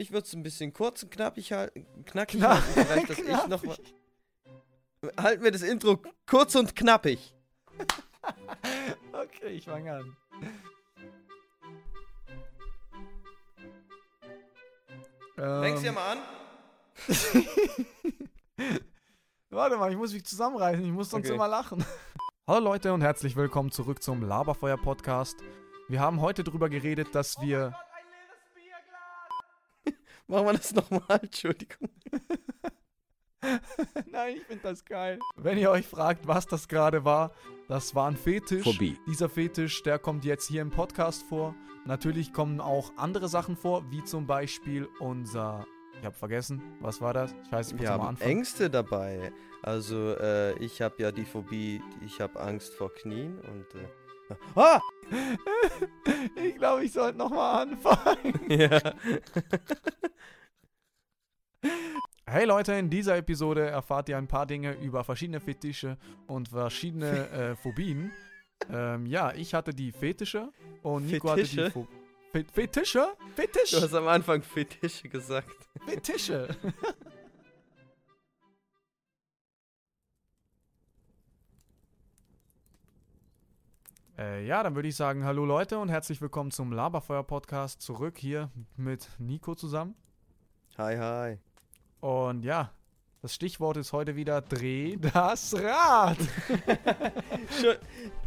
Ich würde es ein bisschen kurz und knappig halten. Knackig Knapp- halten, vielleicht, dass ich noch mal. Halten wir das Intro kurz und knappig. Okay, ich fange an. Fängst du ja Ähm, mal an? Warte mal, ich muss mich zusammenreißen, ich muss sonst Okay. immer lachen. Hallo Leute und herzlich willkommen zurück zum Laberfeuer Podcast. Wir haben heute darüber geredet, dass wir. Machen wir das nochmal, Entschuldigung. Nein, ich finde das geil. Wenn ihr euch fragt, was das gerade war, das war ein Fetisch. Phobie. Dieser Fetisch, der kommt jetzt hier im Podcast vor. Natürlich kommen auch andere Sachen vor, wie zum Beispiel unser. Ich habe vergessen, was war das? Ich weiß, ich muss Wir mal haben anfangen. Ängste dabei. Also, äh, ich habe ja die Phobie, ich habe Angst vor Knien und. Äh, ah! Ich glaube, ich sollte nochmal anfangen. Ja. Hey Leute, in dieser Episode erfahrt ihr ein paar Dinge über verschiedene Fetische und verschiedene äh, Phobien. Ähm, ja, ich hatte die Fetische und Nico hatte die Fetische? Pho Fe Fetische? Fetisch? Du hast am Anfang Fetische gesagt. Fetische. Äh, ja, dann würde ich sagen, hallo Leute und herzlich willkommen zum Laberfeuer Podcast zurück hier mit Nico zusammen. Hi, hi. Und ja, das Stichwort ist heute wieder Dreh das Rad.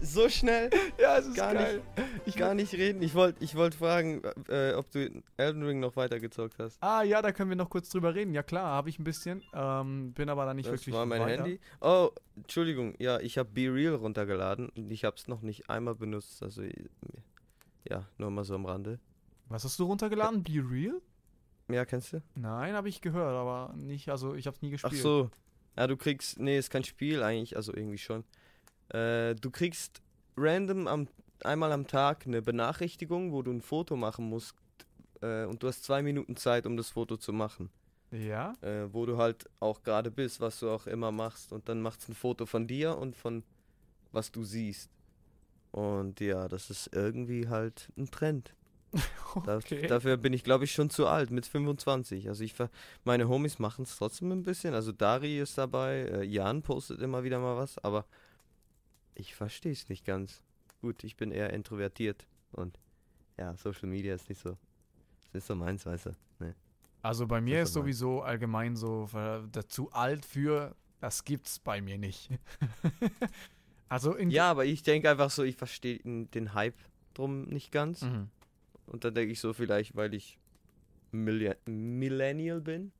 So schnell ja, es ist Gar geil. Ich gar nicht reden. Ich wollte ich wollt fragen, äh, ob du Elden Ring noch weitergezockt hast. Ah ja, da können wir noch kurz drüber reden. Ja klar, habe ich ein bisschen. Ähm, bin aber da nicht das wirklich war mein weiter. Handy. Oh, Entschuldigung. Ja, ich habe Be Real runtergeladen und ich habe es noch nicht einmal benutzt. Also, ja, nur mal so am Rande. Was hast du runtergeladen? Be Real? Ja, kennst du? Nein, habe ich gehört, aber nicht, also ich habe es nie Ach gespielt. so. Ja, du kriegst, nee, ist kein Spiel eigentlich, also irgendwie schon. Äh, du kriegst random am, einmal am Tag eine Benachrichtigung, wo du ein Foto machen musst. Äh, und du hast zwei Minuten Zeit, um das Foto zu machen. Ja? Äh, wo du halt auch gerade bist, was du auch immer machst. Und dann macht es ein Foto von dir und von was du siehst. Und ja, das ist irgendwie halt ein Trend. Okay. Dafür bin ich, glaube ich, schon zu alt, mit 25. Also ich meine Homies machen es trotzdem ein bisschen. Also Dari ist dabei, äh, Jan postet immer wieder mal was, aber ich verstehe es nicht ganz. Gut, ich bin eher introvertiert und ja, Social Media ist nicht so, ist nicht so meins, weißt du. Nee. Also bei mir Das ist sowieso allgemein so zu alt für, das gibt's bei mir nicht. also in Ja, aber ich denke einfach so, ich verstehe den Hype drum nicht ganz. Mhm. Und dann denke ich so, vielleicht, weil ich Millen Millennial bin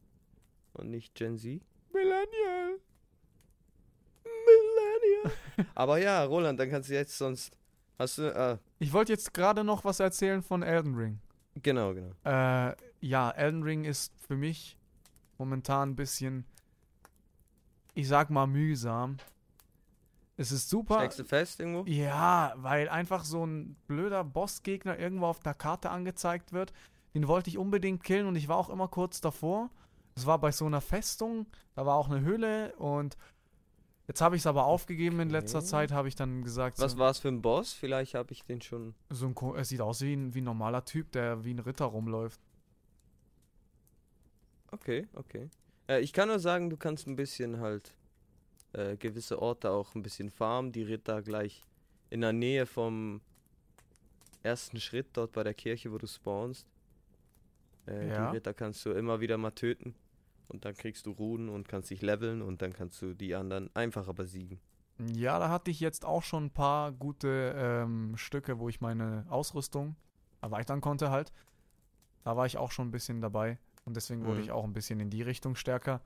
und nicht Gen Z. Millennial. Millennial. Aber ja, Roland, dann kannst du jetzt sonst. Hast du. Ah, Ich wollte jetzt gerade noch was erzählen von Elden Ring. genau, genau. Äh, ja, Elden Ring ist für mich momentan ein bisschen, ich sag mal, mühsam. Es ist super. Steckst du fest irgendwo? Ja, weil einfach so ein blöder Bossgegner irgendwo auf der Karte angezeigt wird. Den wollte ich unbedingt killen und ich war auch immer kurz davor. Es war bei so einer Festung, da war auch eine Höhle und jetzt habe ich es aber aufgegeben in letzter Okay. Zeit, habe ich dann gesagt, Was so, war es für ein Boss? Vielleicht habe ich den schon. so ein, es sieht aus wie ein, wie ein normaler Typ, der wie ein Ritter rumläuft. Okay, okay. Äh, ich kann nur sagen, du kannst ein bisschen halt äh, gewisse Orte auch ein bisschen farmen. Die Ritter gleich in der Nähe vom ersten Schritt dort bei der Kirche, wo du spawnst. Äh, Ja. Die Ritter kannst du immer wieder mal töten. Und dann kriegst du Runen und kannst dich leveln und dann kannst du die anderen einfacher besiegen. Ja, da hatte ich jetzt auch schon ein paar gute ähm, Stücke, wo ich meine Ausrüstung erweitern konnte halt. Da war ich auch schon ein bisschen dabei und deswegen wurde Mhm. ich auch ein bisschen in die Richtung stärker.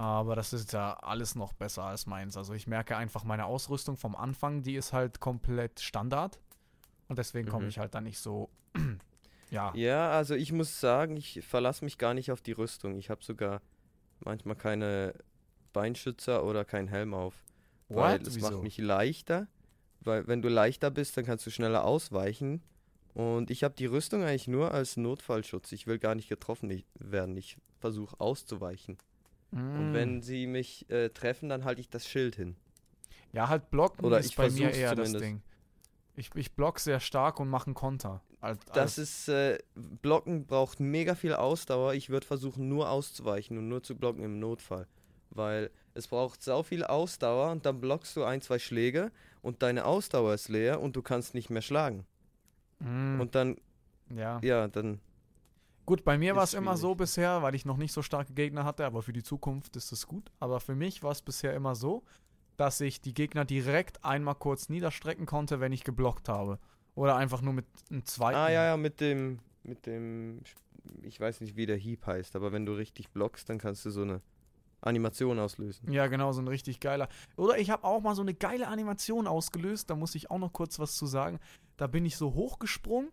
Aber das ist ja alles noch besser als meins. Also ich merke einfach, meine Ausrüstung vom Anfang, die ist halt komplett Standard. Und deswegen komme Mhm. ich halt da nicht so. ja. Ja, also ich muss sagen, ich verlasse mich gar nicht auf die Rüstung. Ich habe sogar manchmal keine Beinschützer oder keinen Helm auf. Weil What? es Wieso? macht mich leichter. Weil wenn du leichter bist, dann kannst du schneller ausweichen. Und ich habe die Rüstung eigentlich nur als Notfallschutz. Ich will gar nicht getroffen werden. Ich versuche auszuweichen. Und Mm. wenn sie mich äh, treffen, dann halte ich das Schild hin. Ja, halt blocken Oder ist ich bei mir eher das zumindest. Ding. Ich, ich block sehr stark und mache einen Konter. Al- Das ist, äh, Blocken braucht mega viel Ausdauer. Ich würde versuchen, nur auszuweichen und nur zu blocken im Notfall. Weil es braucht sau viel Ausdauer und dann blockst du ein, zwei Schläge und deine Ausdauer ist leer und du kannst nicht mehr schlagen. Mm, Und dann, ja. ja, dann, Gut, bei mir war es immer so bisher, weil ich noch nicht so starke Gegner hatte, aber für die Zukunft ist es gut. Aber für mich war es bisher immer so, dass ich die Gegner direkt einmal kurz niederstrecken konnte, wenn ich geblockt habe. Oder einfach nur mit einem zweiten. ah ja, ja, mit dem, mit dem, ich weiß nicht, wie der Hieb heißt, aber wenn du richtig blockst, dann kannst du so eine Animation auslösen. Ja, genau, so ein richtig geiler. Oder ich habe auch mal so eine geile Animation ausgelöst, da muss ich auch noch kurz was zu sagen. Da bin ich so hochgesprungen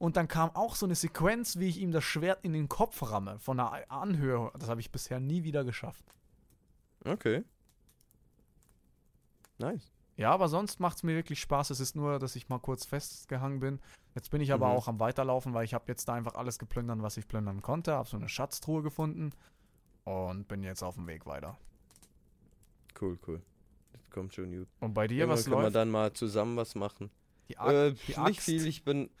und dann kam auch so eine Sequenz, wie ich ihm das Schwert in den Kopf ramme, von der Anhöhe. Das habe ich bisher nie wieder geschafft. Okay. Nice. Ja, aber sonst macht es mir wirklich Spaß. Es ist nur, dass ich mal kurz festgehangen bin. Jetzt bin ich aber Mhm. auch am Weiterlaufen, weil ich habe jetzt da einfach alles geplündert, was ich plündern konnte. Habe so eine Schatztruhe gefunden und bin jetzt auf dem Weg weiter. Cool, cool. Das kommt schon gut. Und bei dir, Irgendwann was können wir läuft? dann mal zusammen was machen. Die Ar- Äh, die nicht Axt. viel, ich bin.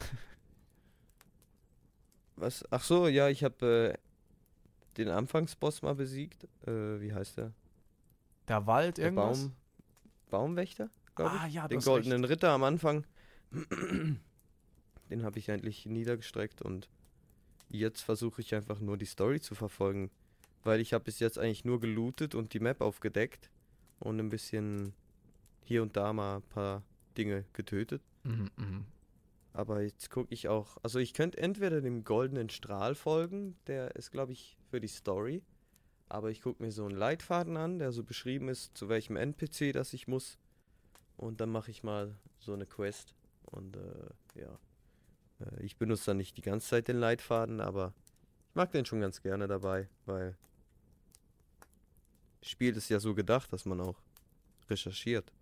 Was? Ach so, ja, ich habe äh, den Anfangsboss mal besiegt. Äh, wie heißt der? Der Wald, Der irgendwas? Baum. Baumwächter, glaube ich. ah, ja, den goldenen Ritter am Anfang. den habe ich endlich niedergestreckt und jetzt versuche ich einfach nur die Story zu verfolgen. Weil ich habe bis jetzt eigentlich nur gelootet und die Map aufgedeckt und ein bisschen hier und da mal ein paar Dinge getötet. Mhm, mhm. Aber jetzt gucke ich auch. Also ich könnte entweder dem goldenen Strahl folgen, der ist, glaube ich, für die Story. Aber ich gucke mir so einen Leitfaden an, der so beschrieben ist, zu welchem NPC das ich muss. Und dann mache ich mal so eine Quest. Und äh, ja. Äh, ich benutze dann nicht die ganze Zeit den Leitfaden, aber ich mag den schon ganz gerne dabei, weil Spiel ist ja so gedacht, dass man auch recherchiert.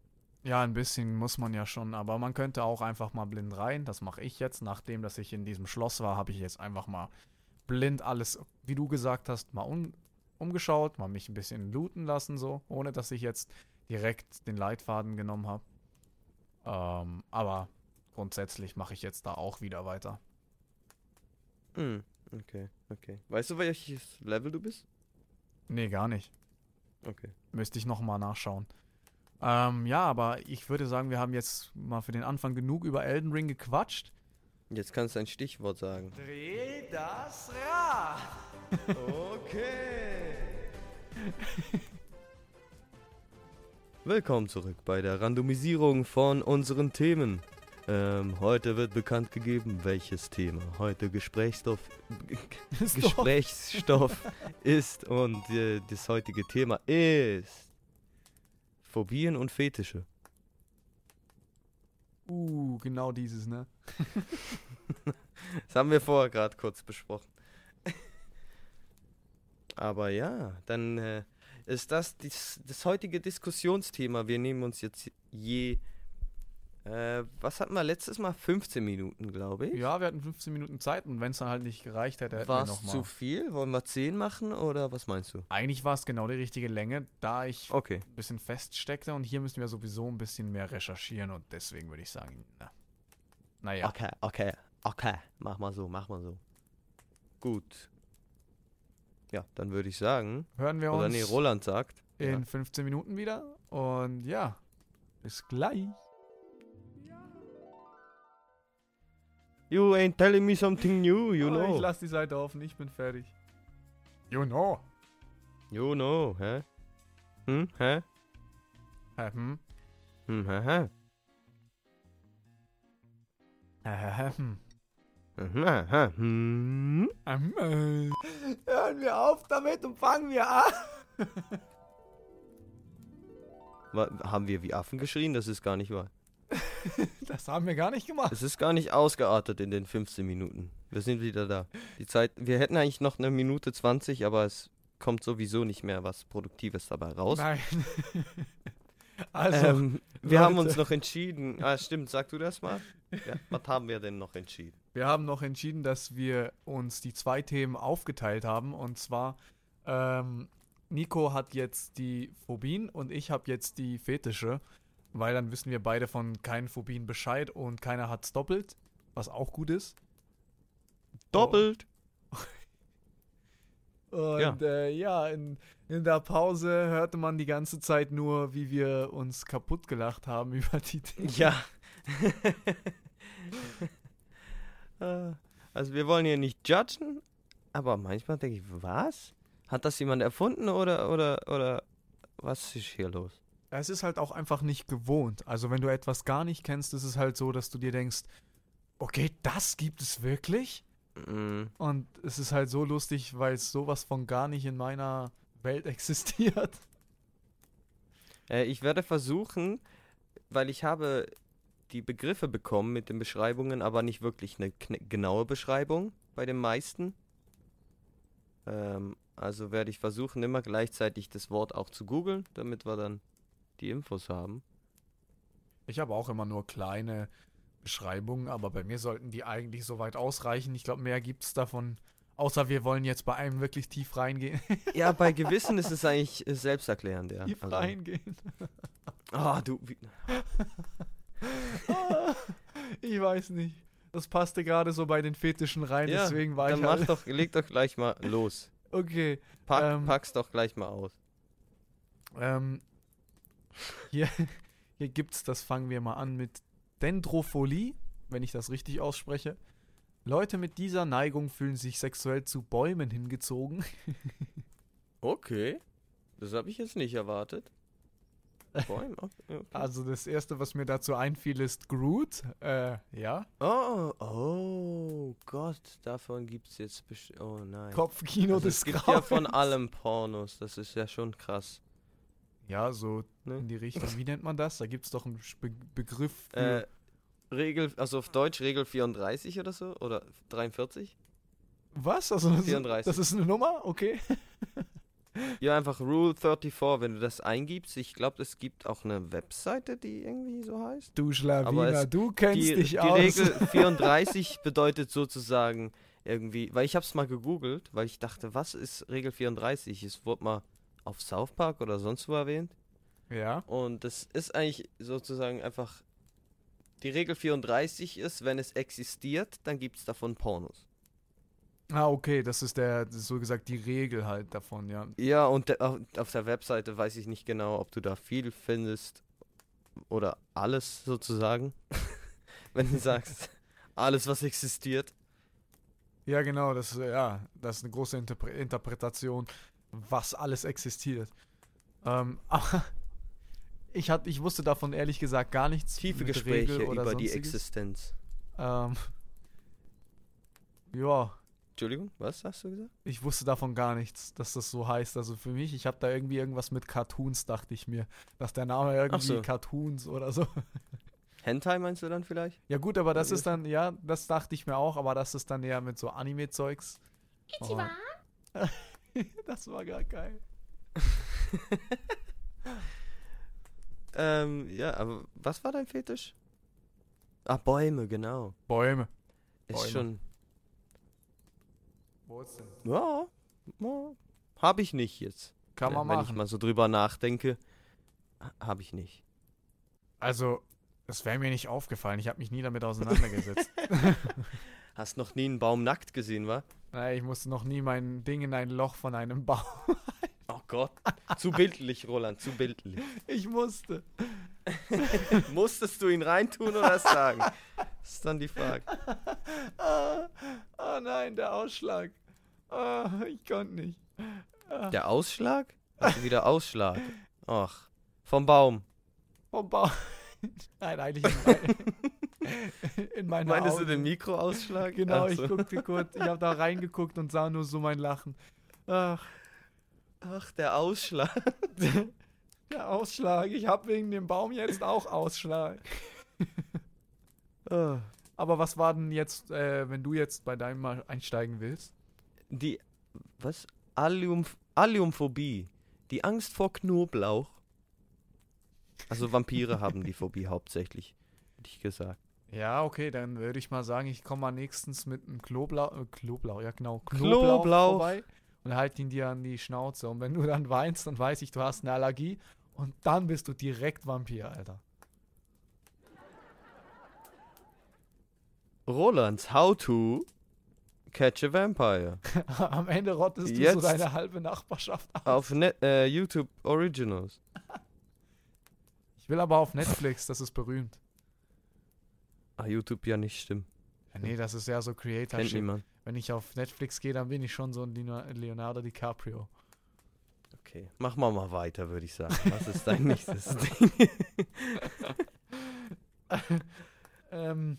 Ja, ein bisschen muss man ja schon, aber man könnte auch einfach mal blind rein. Das mache ich jetzt. Nachdem, dass ich in diesem Schloss war, habe ich jetzt einfach mal blind alles, wie du gesagt hast, mal um, umgeschaut, mal mich ein bisschen looten lassen, so, ohne dass ich jetzt direkt den Leitfaden genommen habe. Ähm, aber grundsätzlich mache ich jetzt da auch wieder weiter. Hm, okay, okay. Weißt du, welches Level du bist? Nee, gar nicht. Okay. Müsste ich nochmal nachschauen. Ähm, ja, aber ich würde sagen, wir haben jetzt mal für den Anfang genug über Elden Ring gequatscht. Jetzt kannst du ein Stichwort sagen. Dreh das Rad! Okay. Willkommen zurück bei der Randomisierung von unseren Themen. Ähm, heute wird bekannt gegeben, welches Thema heute Gesprächsstoff, Gesprächsstoff ist und äh, das heutige Thema ist Phobien und Fetische. Uh, genau dieses, ne? Das haben wir vorher gerade kurz besprochen. Aber ja, dann äh, ist das dies, das heutige Diskussionsthema. Wir nehmen uns jetzt je. Äh, was hatten wir letztes Mal? 15 Minuten, glaube ich. Ja, wir hatten 15 Minuten Zeit und wenn es dann halt nicht gereicht hätte, hätten War wir es nochmal. zu viel? Wollen wir 10 machen oder was meinst du? Eigentlich war es genau die richtige Länge, da ich Okay. ein bisschen feststeckte und hier müssen wir sowieso ein bisschen mehr recherchieren und deswegen würde ich sagen, na. Naja. Okay, okay, okay. Mach mal so, mach mal so. Gut. Ja, dann würde ich sagen. Hören wir Oder uns nee, Roland sagt. in Ja. 15 Minuten wieder und ja, bis gleich. You ain't telling me something new, you Oh, know. Ich lasse die Seite offen, ich bin fertig. You know. You know, hä? Hm, hä? Hä, hm? Hm, hä, hä? Hä, hä, hä, hm. Hm, hä, hä? Hm? Hören wir auf damit und fangen wir an. Haben wir wie Affen geschrien? Das ist gar nicht wahr. Das haben wir gar nicht gemacht. Es ist gar nicht ausgeartet in den 15 Minuten. Wir sind wieder da. Die Zeit, wir hätten eigentlich noch eine Minute 20, aber es kommt sowieso nicht mehr was Produktives dabei raus. Nein. also, ähm, wir haben uns noch entschieden. Ah, stimmt, sag du das mal. Ja, was haben wir denn noch entschieden? wir haben noch entschieden, dass wir uns die zwei Themen aufgeteilt haben. Und zwar, ähm, Nico hat jetzt die Phobien und ich habe jetzt die Fetische. Weil dann wissen wir beide von keinen Phobien Bescheid und keiner hat's doppelt, was auch gut ist. Doppelt. Und ja, äh, ja in, in der Pause hörte man die ganze Zeit nur, wie wir uns kaputt gelacht haben über die Dinge. Ja. Äh, also wir wollen hier nicht judgen, aber manchmal denke ich, was? Hat das jemand erfunden oder, oder, oder was ist hier los? Es ist halt auch einfach nicht gewohnt. Also wenn du etwas gar nicht kennst, ist es halt so, dass du dir denkst, okay, das gibt es wirklich? Mm. Und es ist halt so lustig, weil es sowas von gar nicht in meiner Welt existiert. Äh, ich werde versuchen, weil ich habe die Begriffe bekommen mit den Beschreibungen, aber nicht wirklich eine genaue Beschreibung bei den meisten. Ähm, also werde ich versuchen, immer gleichzeitig das Wort auch zu googeln, damit wir dann die Infos haben. Ich habe auch immer nur kleine Beschreibungen, aber bei mir sollten die eigentlich soweit ausreichen. Ich glaube, mehr gibt es davon. Außer wir wollen jetzt bei einem wirklich tief reingehen. ja, bei gewissen ist es eigentlich selbsterklärend, ja. Tief also. reingehen. Ah, oh, du. ich weiß nicht. Das passte gerade so bei den Fetischen rein, ja, deswegen war dann ich halt. Mach doch, leg doch gleich mal los. Okay. Pack, ähm, pack's doch gleich mal aus. Ähm, hier, hier gibt's, das fangen wir mal an mit Dendrophilie, wenn ich das richtig ausspreche. Leute mit dieser Neigung fühlen sich sexuell zu Bäumen hingezogen. okay. Das habe ich jetzt nicht erwartet. Bäume? Okay. Also das erste, was mir dazu einfiel, ist Groot. Äh, ja. Oh, oh Gott, davon gibt es jetzt bestimmt. Oh nein. Kopfkino also des Es gibt ja von allem Pornos, das ist ja schon krass. Ja, so ne? in die Richtung. Wie nennt man das? Da gibt es doch einen Be Begriff. Äh, Regel, also auf Deutsch Regel 34 oder so? Oder 43? Was? Also 34. Das ist eine Nummer? Okay. Ja, einfach Rule 34, wenn du das eingibst. Ich glaube, es gibt auch eine Webseite, die irgendwie so heißt. Du Schlawiner, du kennst die, dich die aus. Die Regel 34 bedeutet sozusagen irgendwie, weil ich habe es mal gegoogelt, weil ich dachte, was ist Regel 34? Es wurde mal auf South Park oder sonst wo erwähnt. Ja. Und das ist eigentlich sozusagen einfach, die Regel 34 ist, wenn es existiert, dann gibt es davon Pornos. Ah, okay, das ist der, das ist so gesagt die Regel halt davon, ja. Ja, und de auf der Webseite weiß ich nicht genau, ob du da viel findest oder alles sozusagen. Wenn du sagst, alles, was existiert. Ja, genau, das, ja, das ist eine große Interpre Interpretation, was alles existiert. Ähm, aber ich, hat, ich wusste davon ehrlich gesagt gar nichts. Tiefe Gespräche über sonstiges. die Existenz. Ähm, ja, Entschuldigung, was hast du gesagt? Ich wusste davon gar nichts, dass das so heißt. Also für mich, ich habe da irgendwie irgendwas mit Cartoons, dachte ich mir. Dass der Name irgendwie so. Cartoons oder so. Hentai meinst du dann vielleicht? Ja gut, aber das ist dann, ja, das dachte ich mir auch, aber das ist dann eher mit so Anime-Zeugs. Ichiban? das war gar geil. ähm, ja, aber was war dein Fetisch? Ah, Bäume, genau. Bäume. Ist Bäume. schon Wurzeln. Ja, ja habe ich nicht jetzt. Kann man Wenn machen. Wenn ich mal so drüber nachdenke, habe ich nicht. Also, das wäre mir nicht aufgefallen. Ich habe mich nie damit auseinandergesetzt. Hast noch nie einen Baum nackt gesehen, wa? Nein, ich musste noch nie mein Ding in ein Loch von einem Baum. oh Gott. Zu bildlich, Roland, zu bildlich. Ich musste. Musstest du ihn reintun oder sagen? Das ist dann die Frage. oh, oh nein, der Ausschlag. Oh, ich konnte nicht. Oh. Der Ausschlag? Also wieder Ausschlag. Ach, vom Baum. Vom Baum. Nein, eigentlich mein, in meiner Meintest Augen. du den Mikroausschlag? Genau, so. ich guckte kurz, ich habe da reingeguckt und sah nur so mein Lachen. Ach, Ach der Ausschlag. Der Ausschlag. Ich habe wegen dem Baum jetzt auch Ausschlag. Ah. Aber was war denn jetzt, äh, wenn du jetzt bei deinem mal einsteigen willst? Die, was? Allium, Alliumphobie. Die Angst vor Knoblauch. Also Vampire haben die Phobie hauptsächlich, hätte ich gesagt. Ja, okay, dann würde ich mal sagen, ich komme mal nächstens mit einem Kloblau, äh, Kloblau, ja genau, Knoblauch, Knoblauch. vorbei und halte ihn dir an die Schnauze. Und wenn du dann weinst, dann weiß ich, du hast eine Allergie und dann bist du direkt Vampir, Alter. Roland, how to catch a vampire? Am Ende rottest du Jetzt so deine halbe Nachbarschaft aus. Auf Net äh, YouTube Originals. ich will aber auf Netflix, das ist berühmt. Ah, YouTube ja nicht, stimmt. Ja, nee, das ist ja so Kennt Creator-Shit. niemand. Wenn ich auf Netflix gehe, dann bin ich schon so ein Leonardo DiCaprio. Okay, mach mal mal weiter, würde ich sagen. Was ist dein nächstes Ding? Ähm,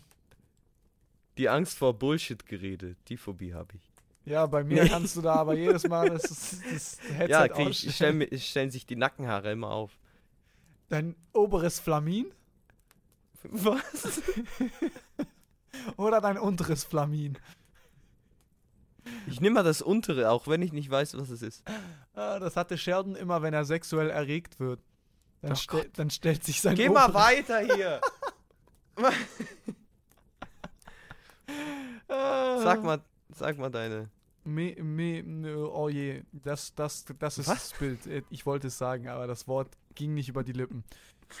Die Angst vor Bullshit-Gerede, die Phobie habe ich. ja, bei mir kannst du da aber jedes Mal das, das, Headset ja, krieg ich, ausstellen. stell, mir- stellen sich die Nackenhaare immer auf. Dein oberes Flamin Was? oder dein unteres Flamin? Ich nehme mal das untere, auch wenn ich nicht weiß, was es ist. Ah, das hatte Sheldon immer, wenn er sexuell erregt wird. Dann, Oh stell, dann stellt sich sein Geh mal oberes- weiter hier. Sag mal, sag mal deine. Me, me, ne, oh je, das, das, das ist Was? das Bild. Äh, Ich wollte es sagen, aber das Wort ging nicht über die Lippen.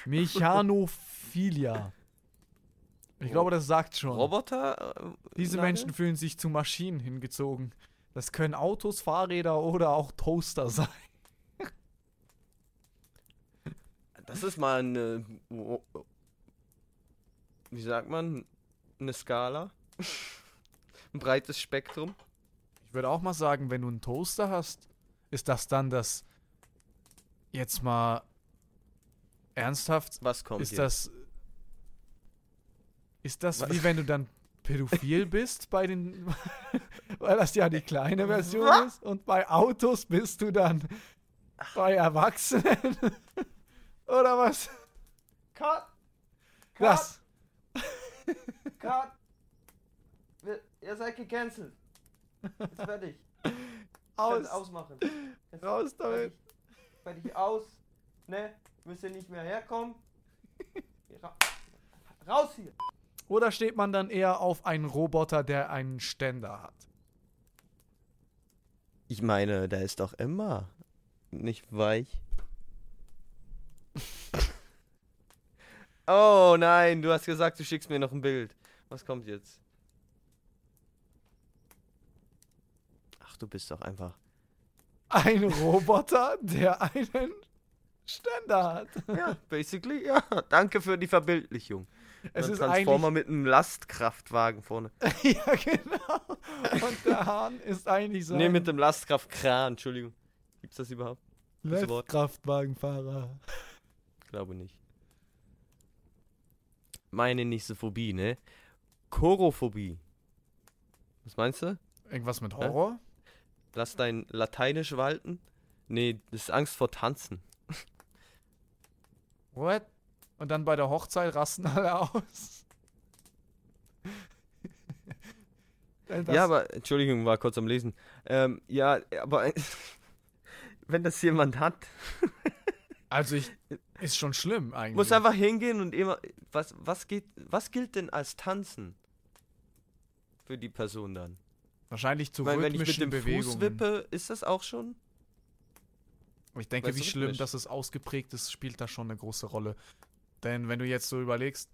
Mechanophilia. Ich glaube, das sagt schon. Roboter? äh, Diese Name? Menschen fühlen sich zu Maschinen hingezogen. Das können Autos, Fahrräder oder auch Toaster sein. Das ist mal eine. Wie sagt man? Eine Skala. Ein breites Spektrum. Ich würde auch mal sagen, wenn du einen Toaster hast, ist das dann das. Jetzt mal ernsthaft, Was kommt ist hier? das. Ist das Was? wie wenn du dann pädophil bist bei den. weil das ja die kleine Version Was? ist. Und bei Autos bist du dann bei Erwachsenen. Oder was? Cut! Das. Cut! Ihr seid gecancelt. Jetzt fertig. Aus. ausmachen. Jetzt Raus damit. Fertig aus. Ne? Müsst ihr nicht mehr herkommen. Ra raus hier. Oder steht man dann eher auf einen Roboter, der einen Ständer hat? Ich meine, der ist doch immer nicht weich. Oh nein, du hast gesagt, du schickst mir noch ein Bild. Was kommt jetzt? Ach, du bist doch einfach. Ein Roboter, der einen Ständer hat. Ja, basically, ja. Danke für die Verbildlichung. Es Ein ist Transformer mit einem Lastkraftwagen vorne. ja, genau. Und der Hahn ist eigentlich sein Nee, mit dem Lastkraftkran, Entschuldigung. Gibt's das überhaupt? das Wort. Kraftwagenfahrer. Glaube nicht. Meine nächste Phobie, ne? Chorophobie. Was meinst du? Irgendwas mit Horror? Lass dein Lateinisch walten? Nee, das ist Angst vor Tanzen. What? Und dann bei der Hochzeit rasten alle aus. Ja, aber, Entschuldigung, war kurz am Lesen. Ähm, ja, aber wenn das jemand hat, Also ich ist schon schlimm eigentlich. muss einfach hingehen und immer. Was, was geht, was gilt denn als Tanzen? Für die Person dann? Wahrscheinlich zu Ich meine, wenn ich mit dem Bewegungen. Fuß wippe, ist das auch schon? Ich denke, Weißt wie schlimm, rhythmisch. dass es ausgeprägt ist, spielt da schon eine große Rolle. Denn wenn du jetzt so überlegst,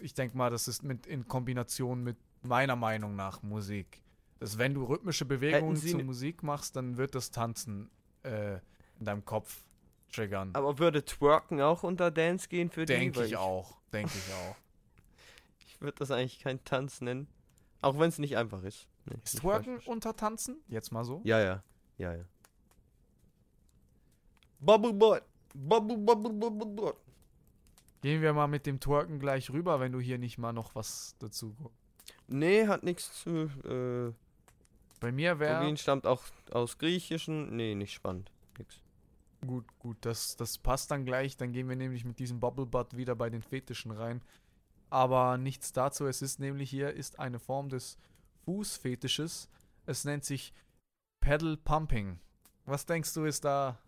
ich denke mal, das ist mit in Kombination mit meiner Meinung nach Musik. Dass wenn du rhythmische Bewegungen zu ne- Musik machst, dann wird das Tanzen äh, in deinem Kopf triggern. Aber würde Twerken auch unter Dance gehen für die? Denke ich auch. Denke ich auch. Ich würde das eigentlich kein Tanz nennen. Auch wenn es nicht einfach ist. Nee, Ist nicht Twerken unter Tanzen? Jetzt mal so? Ja, ja. Ja, ja. Bubble Boy. Bubble, bubble, bubble, bubble. Gehen wir mal mit dem Twerken gleich rüber, wenn du hier nicht mal noch was dazu. Nee, hat nichts zu. Äh, Bei mir wäre. Phobien stammt auch aus Griechischen. Nee, nicht spannend. Nix. Gut, gut, das, das passt dann gleich. Dann gehen wir nämlich mit diesem Bubble Butt wieder bei den Fetischen rein. Aber nichts dazu. Es ist nämlich hier ist eine Form des Fußfetisches. Es nennt sich Pedal Pumping. Was denkst du ist da?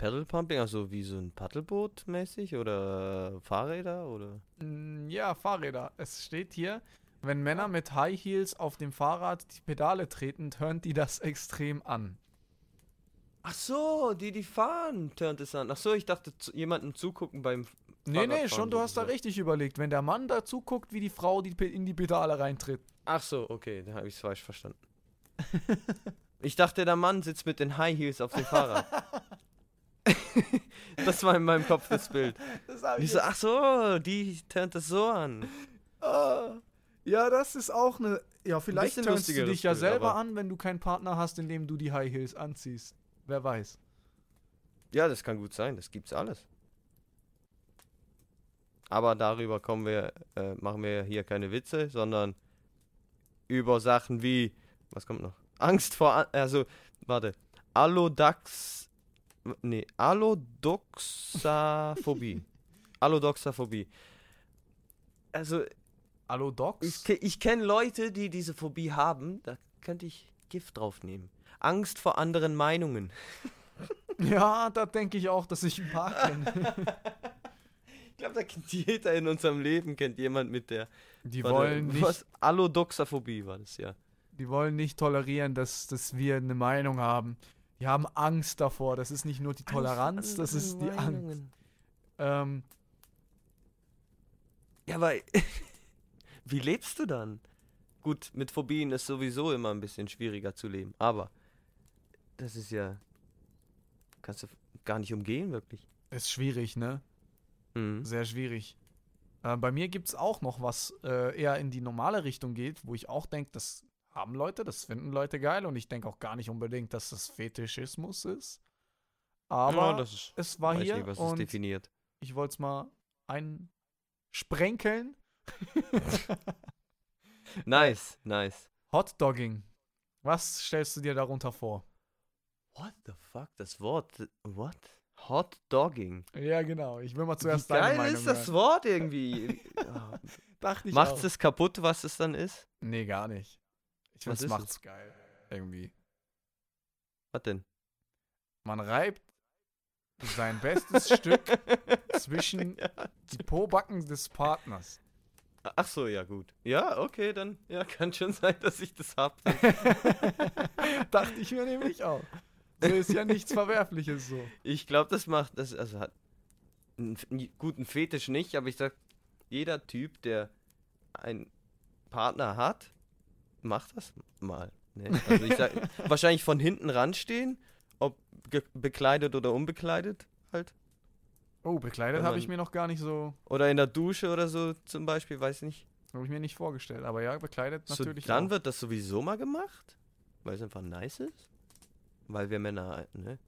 Pedal Pumping, also wie so ein Paddelboot mäßig oder Fahrräder oder. Mm, Ja, Fahrräder. Es steht hier, wenn Männer mit High Heels auf dem Fahrrad die Pedale treten, turnt die das extrem an. Ach so, die, die fahren, turnt es an. Ach so, ich dachte, zu, jemandem zugucken beim. Nee, nee, schon, du hast da richtig überlegt. Wenn der Mann dazu guckt, wie die Frau die, in die Pedale reintritt. Ach so, okay, dann habe ich es falsch verstanden. ich dachte, der Mann sitzt mit den High Heels auf dem Fahrrad. das war in meinem Kopf das Bild. Das hab Ich so, ach so, die turnt das so an. Ah. Ja, das ist auch eine. Ja, vielleicht turnst du dich ja Bild, selber aber- an, wenn du keinen Partner hast, in dem du die High Heels anziehst. Wer weiß. Ja, das kann gut sein, das gibt's alles. Aber darüber kommen wir, äh, machen wir hier keine Witze, sondern über Sachen wie, was kommt noch? Angst vor, also, warte, Allodax, nee, Allodoxaphobie. Allodoxaphobie. Also, Hallo Docs? ich, ich kenne Leute, die diese Phobie haben, da könnte ich Gift drauf nehmen. Angst vor anderen Meinungen. ja, da denke ich auch, dass ich ein paar kenne. Ich glaube, da kennt jeder in unserem Leben, kennt jemand mit der. Die wollen nicht, Was? Allodoxaphobie war das, ja. die wollen nicht tolerieren, dass, dass wir eine Meinung haben. Die haben Angst davor. Das ist nicht nur die Toleranz, das ist die Angst. Ähm, Ja, aber wie lebst du dann? Gut, mit Phobien ist sowieso immer ein bisschen schwieriger zu leben, aber das ist ja. Kannst du gar nicht umgehen, wirklich. ist schwierig, ne? Mhm. Sehr schwierig. Äh, bei mir gibt es auch noch was äh, eher in die normale Richtung geht, wo ich auch denke, das haben Leute, das finden Leute geil und ich denke auch gar nicht unbedingt, dass das Fetischismus ist. Aber ja, ist, es war hier nicht, und definiert. ich wollte es mal einsprenkeln. Nice, nice. Hotdogging. Was stellst du dir darunter vor? What the fuck? Das Wort. What? Hot Dogging. Ja, genau. Ich will mal Wie zuerst deine geil Meinung ist das hören. Wort irgendwie? Ah, Dachte ich Macht auch. es kaputt, was es dann ist? Nee, gar nicht. Ich Was finde, es ist macht's geil. Irgendwie. Was denn? Man reibt sein bestes Stück zwischen die Pobacken des Partners. Ach so, ja gut. Ja, okay, dann ja, kann schon sein, dass ich das hab. Dachte ich mir nämlich auch. So ist ja nichts Verwerfliches so. Ich glaube, das macht das also hat einen guten Fetisch nicht, aber ich sag, jeder Typ, der einen Partner hat, macht das mal. Ne? Also ich sag, wahrscheinlich von hinten ranstehen, ob bekleidet oder unbekleidet halt. Oh, bekleidet habe ich mir noch gar nicht so, Oder in der Dusche oder so zum Beispiel, weiß nicht. habe ich mir nicht vorgestellt. Aber ja, bekleidet So, natürlich dann auch. wird das sowieso mal gemacht, weil es einfach nice ist. Weil wir Männer, ne?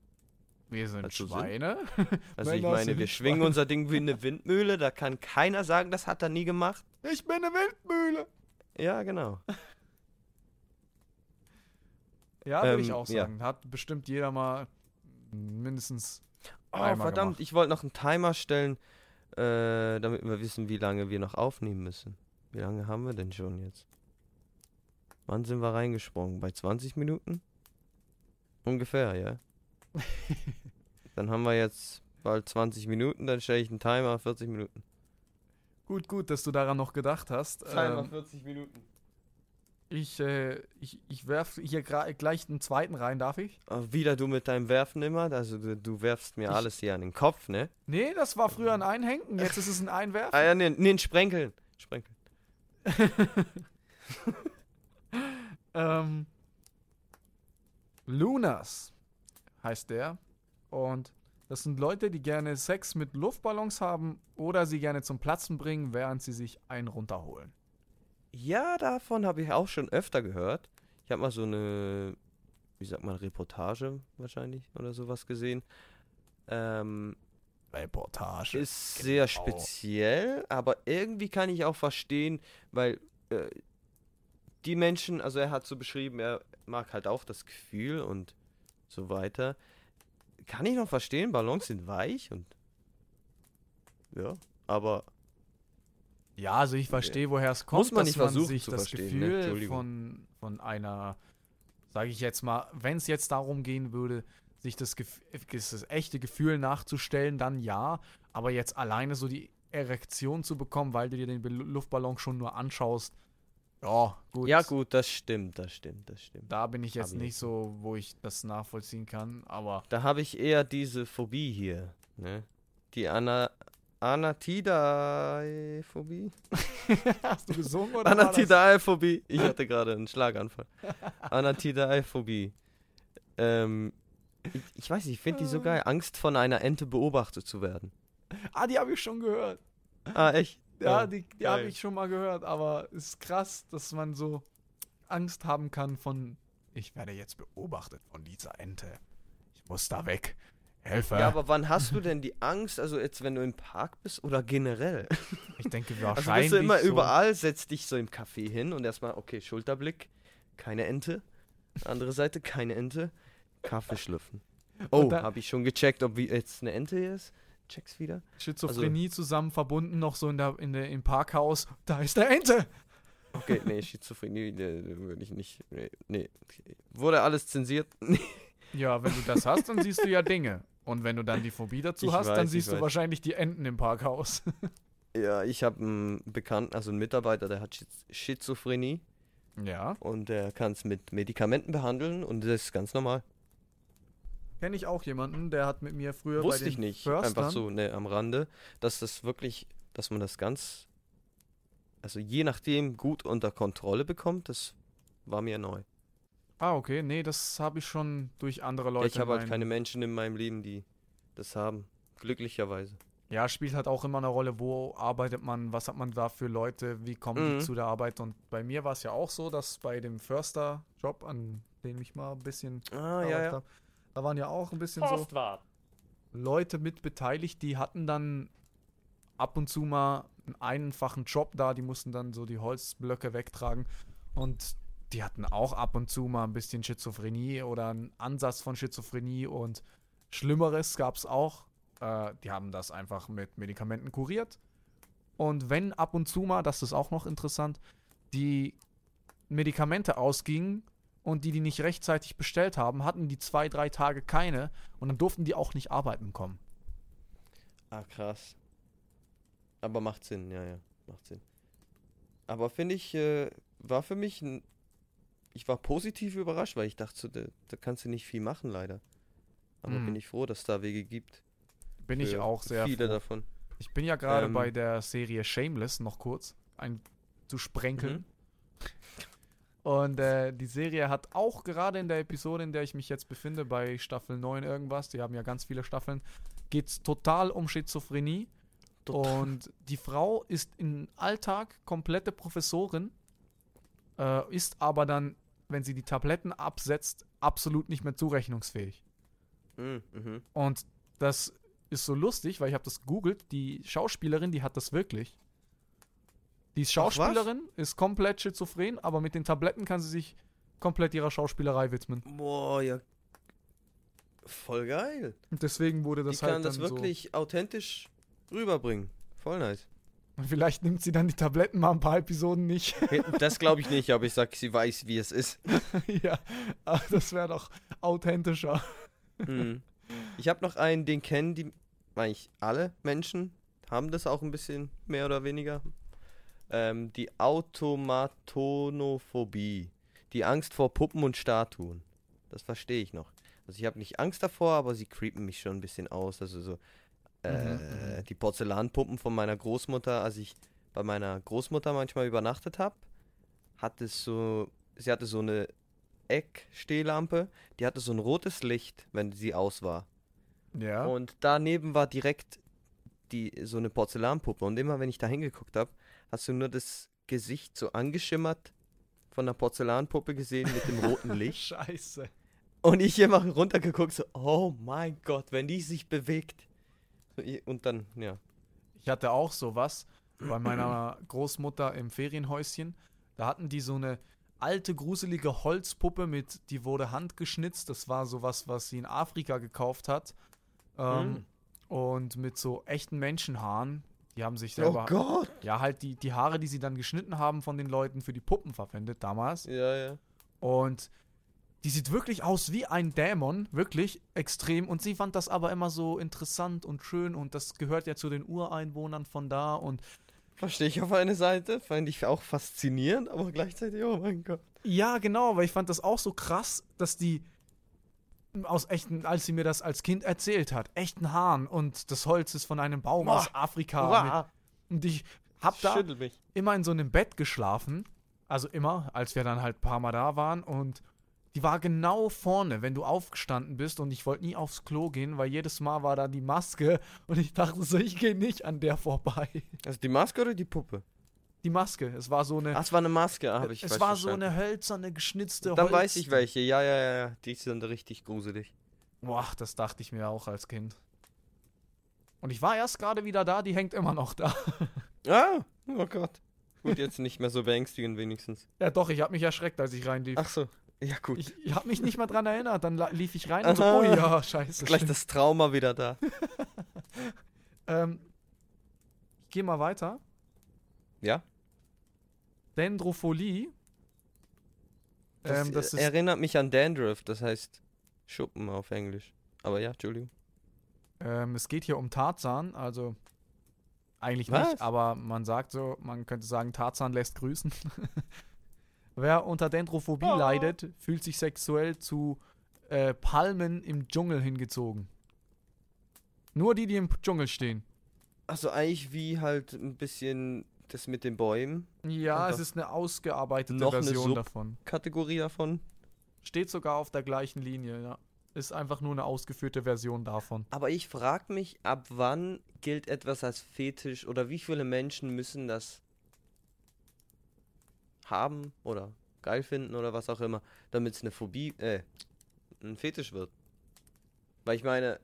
Wir sind also sind- Schweine. Also ich meine, sind wir schwingen Schweine. unser Ding wie eine Windmühle, da kann keiner sagen, das hat er nie gemacht. Ich bin eine Wildmühle. Ja, genau. Ja, würde ich Ähm, auch ja. sagen. Hat bestimmt jeder mal mindestens. Oh, Einmal verdammt, gemacht. ich wollte noch einen Timer stellen, äh, damit wir wissen, wie lange wir noch aufnehmen müssen. Wie lange haben wir denn schon jetzt? Wann sind wir reingesprungen? Bei 20 Minuten? Ungefähr, ja. dann haben wir jetzt bald 20 Minuten, dann stelle ich einen Timer 40 Minuten. Gut, gut, dass du daran noch gedacht hast. Ähm, 40 Minuten. Ich, äh, ich, ich werf hier gleich einen zweiten rein, darf ich? Oh, wieder du mit deinem Werfen immer? Also du, du werfst mir Ich- alles hier an den Kopf, ne? Nee, das war früher ein Einhängen, jetzt ist es ein Einwerfen. Ah ja, nee, nee, ein Sprenkeln. Sprenkeln. ähm, Lunas heißt der. Und das sind Leute, die gerne Sex mit Luftballons haben oder sie gerne zum Platzen bringen, während sie sich einen runterholen. Ja, davon habe ich auch schon öfter gehört. Ich habe mal so eine, wie sagt man, Reportage wahrscheinlich oder sowas gesehen. Ähm, Reportage. ist sehr genau. speziell, aber irgendwie kann ich auch verstehen, weil äh, die Menschen, also er hat so beschrieben, er mag halt auch das Gefühl und so weiter. Kann ich noch verstehen, Ballons sind weich und ja, aber Ja, also ich verstehe, woher es kommt, Muss man dass nicht man versuchen sich zu das ne? Gefühl Entschuldigung. von, von einer, sage ich jetzt mal, wenn es jetzt darum gehen würde, sich das, das echte Gefühl nachzustellen, dann ja. Aber jetzt alleine so die Erektion zu bekommen, weil du dir den Luftballon schon nur anschaust, ja, gut. ja gut, das stimmt, das stimmt, das stimmt. Da bin ich jetzt ich nicht so, wo ich das nachvollziehen kann, aber Da habe ich eher diese Phobie hier, ne? Die Anna Anatidaephobie. Hast du gesungen oder? Anatidaephobie. Ich hatte gerade einen Schlaganfall. Anatidaephobie. Ähm, ich, ich weiß nicht, ich finde die so geil. Angst von einer Ente beobachtet zu werden. Ah, die habe ich schon gehört. Ah, echt? Ja, die, die habe ich schon mal gehört, aber es ist krass, dass man so Angst haben kann von, ich werde jetzt beobachtet von dieser Ente. Ich muss da weg. Helfe. Ja, aber wann hast du denn die Angst? Also jetzt, wenn du im Park bist oder generell? ich denke Also wahrscheinlich. bist du immer so, überall, setzt dich so im Café hin und erstmal, okay, Schulterblick, keine Ente. Andere Seite, keine Ente. Kaffee schlürfen. Oh, habe ich schon gecheckt, ob jetzt eine Ente hier ist? Check's wieder. Schizophrenie zusammen verbunden, noch so in der, in der, im Parkhaus. Da ist der Ente! Okay, nee, Schizophrenie nee, würde ich nicht. Nee, nee. Wurde alles zensiert? Nee. Ja, wenn du das hast, dann siehst du ja Dinge. Und wenn du dann die Phobie dazu Ich hast, weiß, dann siehst du weiß. wahrscheinlich die Enten im Parkhaus. Ja, ich habe einen Bekannten, also einen Mitarbeiter, der hat Schiz Schizophrenie ja. und der kann es mit Medikamenten behandeln und das ist ganz normal. Kenne ich auch jemanden, der hat mit mir früher Wusste bei den ich nicht. Förstern, Einfach so, ne, am Rande, dass das wirklich, dass man das ganz, also je nachdem gut unter Kontrolle bekommt, das war mir neu. Ah, okay. Nee, das habe ich schon durch andere Ja, Leute. ich habe halt in keine Menschen in meinem Leben, die das haben. Glücklicherweise. Ja, spielt halt auch immer eine Rolle, wo arbeitet man, was hat man da für Leute, wie kommen Mhm. die zu der Arbeit. Und bei mir war es ja auch so, dass bei dem Förster-Job, an dem ich mal ein bisschen Ah, gearbeitet hab, da waren ja auch ein bisschen so Leute mit beteiligt, die hatten dann ab und zu mal einen einfachen Job da, die mussten dann so die Holzblöcke wegtragen und die hatten auch ab und zu mal ein bisschen Schizophrenie oder einen Ansatz von Schizophrenie und Schlimmeres gab es auch. Äh, die haben das einfach mit Medikamenten kuriert. Und wenn ab und zu mal, das ist auch noch interessant, die Medikamente ausgingen und die, die nicht rechtzeitig bestellt haben, hatten die zwei, drei Tage keine und dann durften die auch nicht arbeiten kommen. Ah, krass. Aber macht Sinn, ja, ja, macht Sinn. Aber finde ich, äh, war für mich, ein, ich war positiv überrascht, weil ich dachte, da, da kannst du nicht viel machen, leider. Aber Hm. bin ich froh, dass es da Wege gibt. Bin ich auch sehr Viele froh. davon. Ich bin ja gerade Ähm, bei der Serie Shameless noch kurz ein zu sprenkeln. Mhm. Und äh, die Serie hat auch gerade in der Episode, in der ich mich jetzt befinde, bei Staffel 9 irgendwas, die haben ja ganz viele Staffeln, geht es total um Schizophrenie. Total. Und die Frau ist im Alltag komplette Professorin, äh, ist aber dann, wenn sie die Tabletten absetzt, absolut nicht mehr zurechnungsfähig. Mhm, mhm. Und das ist so lustig, weil ich habe das gegoogelt. Die Schauspielerin, die hat das wirklich. Die ist Ach? Schauspielerin, ist komplett schizophren, aber mit den Tabletten kann sie sich komplett ihrer Schauspielerei widmen. Boah, ja. Voll geil. Und deswegen wurde das Die halt kann das wirklich authentisch rüberbringen. Voll nice. Und vielleicht nimmt sie dann die Tabletten mal ein paar Episoden nicht. Das glaube ich nicht, aber ich sag, sie weiß, wie es ist. ja, das wäre doch authentischer. Mhm. Ich habe noch einen, den kennen die eigentlich alle Menschen, haben das auch ein bisschen mehr oder weniger. Ähm, die Automatonophobie. Die Angst vor Puppen und Statuen. Das verstehe ich noch. Also ich habe nicht Angst davor, aber sie creepen mich schon ein bisschen aus. Also so äh, Mhm, die Porzellanpuppen von meiner Großmutter, als ich bei meiner Großmutter manchmal übernachtet habe, hat es so, sie hatte so eine Eckstehlampe, die hatte so ein rotes Licht, wenn sie aus war. Ja. Und daneben war direkt die, so eine Porzellanpuppe. Und immer wenn ich da hingeguckt habe, hast du nur das Gesicht so angeschimmert von der Porzellanpuppe gesehen mit dem roten Licht. Scheiße. Und ich immer runtergeguckt, so, oh mein Gott, wenn die sich bewegt. Und dann, ja. Ich hatte auch sowas bei meiner Großmutter im Ferienhäuschen. Da hatten die so eine alte, gruselige Holzpuppe mit, die wurde handgeschnitzt. Das war sowas, was sie in Afrika gekauft hat. Ähm, Und mit so echten Menschenhaaren. Die haben sich selber. Oh Gott! Ja, halt die, die Haare, die sie dann geschnitten haben von den Leuten für die Puppen verwendet damals. Ja, ja. Und die sieht wirklich aus wie ein Dämon, wirklich extrem. Und sie fand das aber immer so interessant und schön und das gehört ja zu den Ureinwohnern von da. Und Verstehe ich auf eine Seite, fand ich auch faszinierend, aber gleichzeitig, oh mein Gott. ja, genau, weil ich fand das auch so krass, dass die aus echten, als sie mir das als Kind erzählt hat, echten Haaren und das Holz ist von einem Baum Boah. aus Afrika. Mit, und ich hab da immer in so einem Bett geschlafen. Also immer, als wir dann halt ein paar Mal da waren. Und die war genau vorne, wenn du aufgestanden bist. Und ich wollte nie aufs Klo gehen, weil jedes Mal war da die Maske. Und ich dachte so, ich gehe nicht an der vorbei. Also die Maske oder die Puppe? Die Maske, es war so eine. Ach, es war eine Maske, ah, hab ich es war so eine hölzerne, geschnitzte Dann Holz. weiß ich welche. Ja, ja, ja, ja. Die sind richtig gruselig. Boah, das dachte ich mir auch als Kind. Und ich war erst gerade wieder da, die hängt immer noch da. Ah, oh Gott. Gut, jetzt nicht mehr so beängstigend wenigstens. Ja, doch, ich habe mich erschreckt, als ich reinlief. Ach so. Ja, gut. Ich, ich habe mich nicht mal dran erinnert. Dann lief ich rein und so, oh ja, scheiße. Gleich stimmt. das Trauma wieder da. Ähm, ich gehe mal weiter. Ja? Dendrophilie. Das, ähm, das erinnert mich an Dandruff, das heißt Schuppen auf Englisch. Aber ja, Entschuldigung. ähm, es geht hier um Tarzan, also eigentlich Was? nicht, aber man sagt so, man könnte sagen, Tarzan lässt grüßen. Wer unter Dendrophobie Oh. leidet, fühlt sich sexuell zu äh, Palmen im Dschungel hingezogen. Nur die, die im Dschungel stehen. Also eigentlich wie halt ein bisschen das mit den Bäumen. Ja, es ist eine ausgearbeitete noch eine Version Sub- davon. Kategorie davon. Steht sogar auf der gleichen Linie, ja. Ist einfach nur eine ausgeführte Version davon. Aber ich frage mich, ab wann gilt etwas als Fetisch oder wie viele Menschen müssen das haben oder geil finden oder was auch immer, damit es eine Phobie, äh, ein Fetisch wird. Weil ich meine,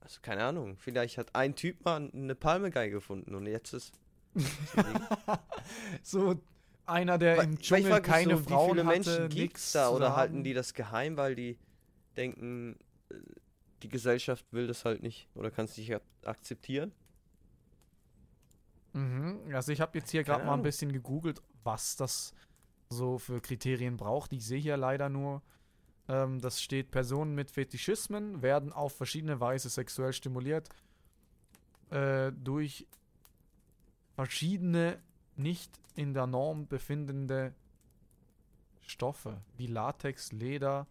also keine Ahnung, vielleicht hat ein Typ mal eine Palme geil gefunden und jetzt ist. So einer, der Weil- im weil Dschungel mich keine so, Frauen Wie viele hatte, Menschen gibt's da oder halten die das geheim, weil die denken, äh, die Gesellschaft will das halt nicht oder kann es nicht ak akzeptieren? Mhm. Also ich habe jetzt hier gerade mal ein bisschen gegoogelt, was das so für Kriterien braucht. Ich sehe hier leider nur, ähm, das steht, Personen mit Fetischismen werden auf verschiedene Weise sexuell stimuliert äh, durch verschiedene nicht in der Norm befindende Stoffe, wie Latex, Leder,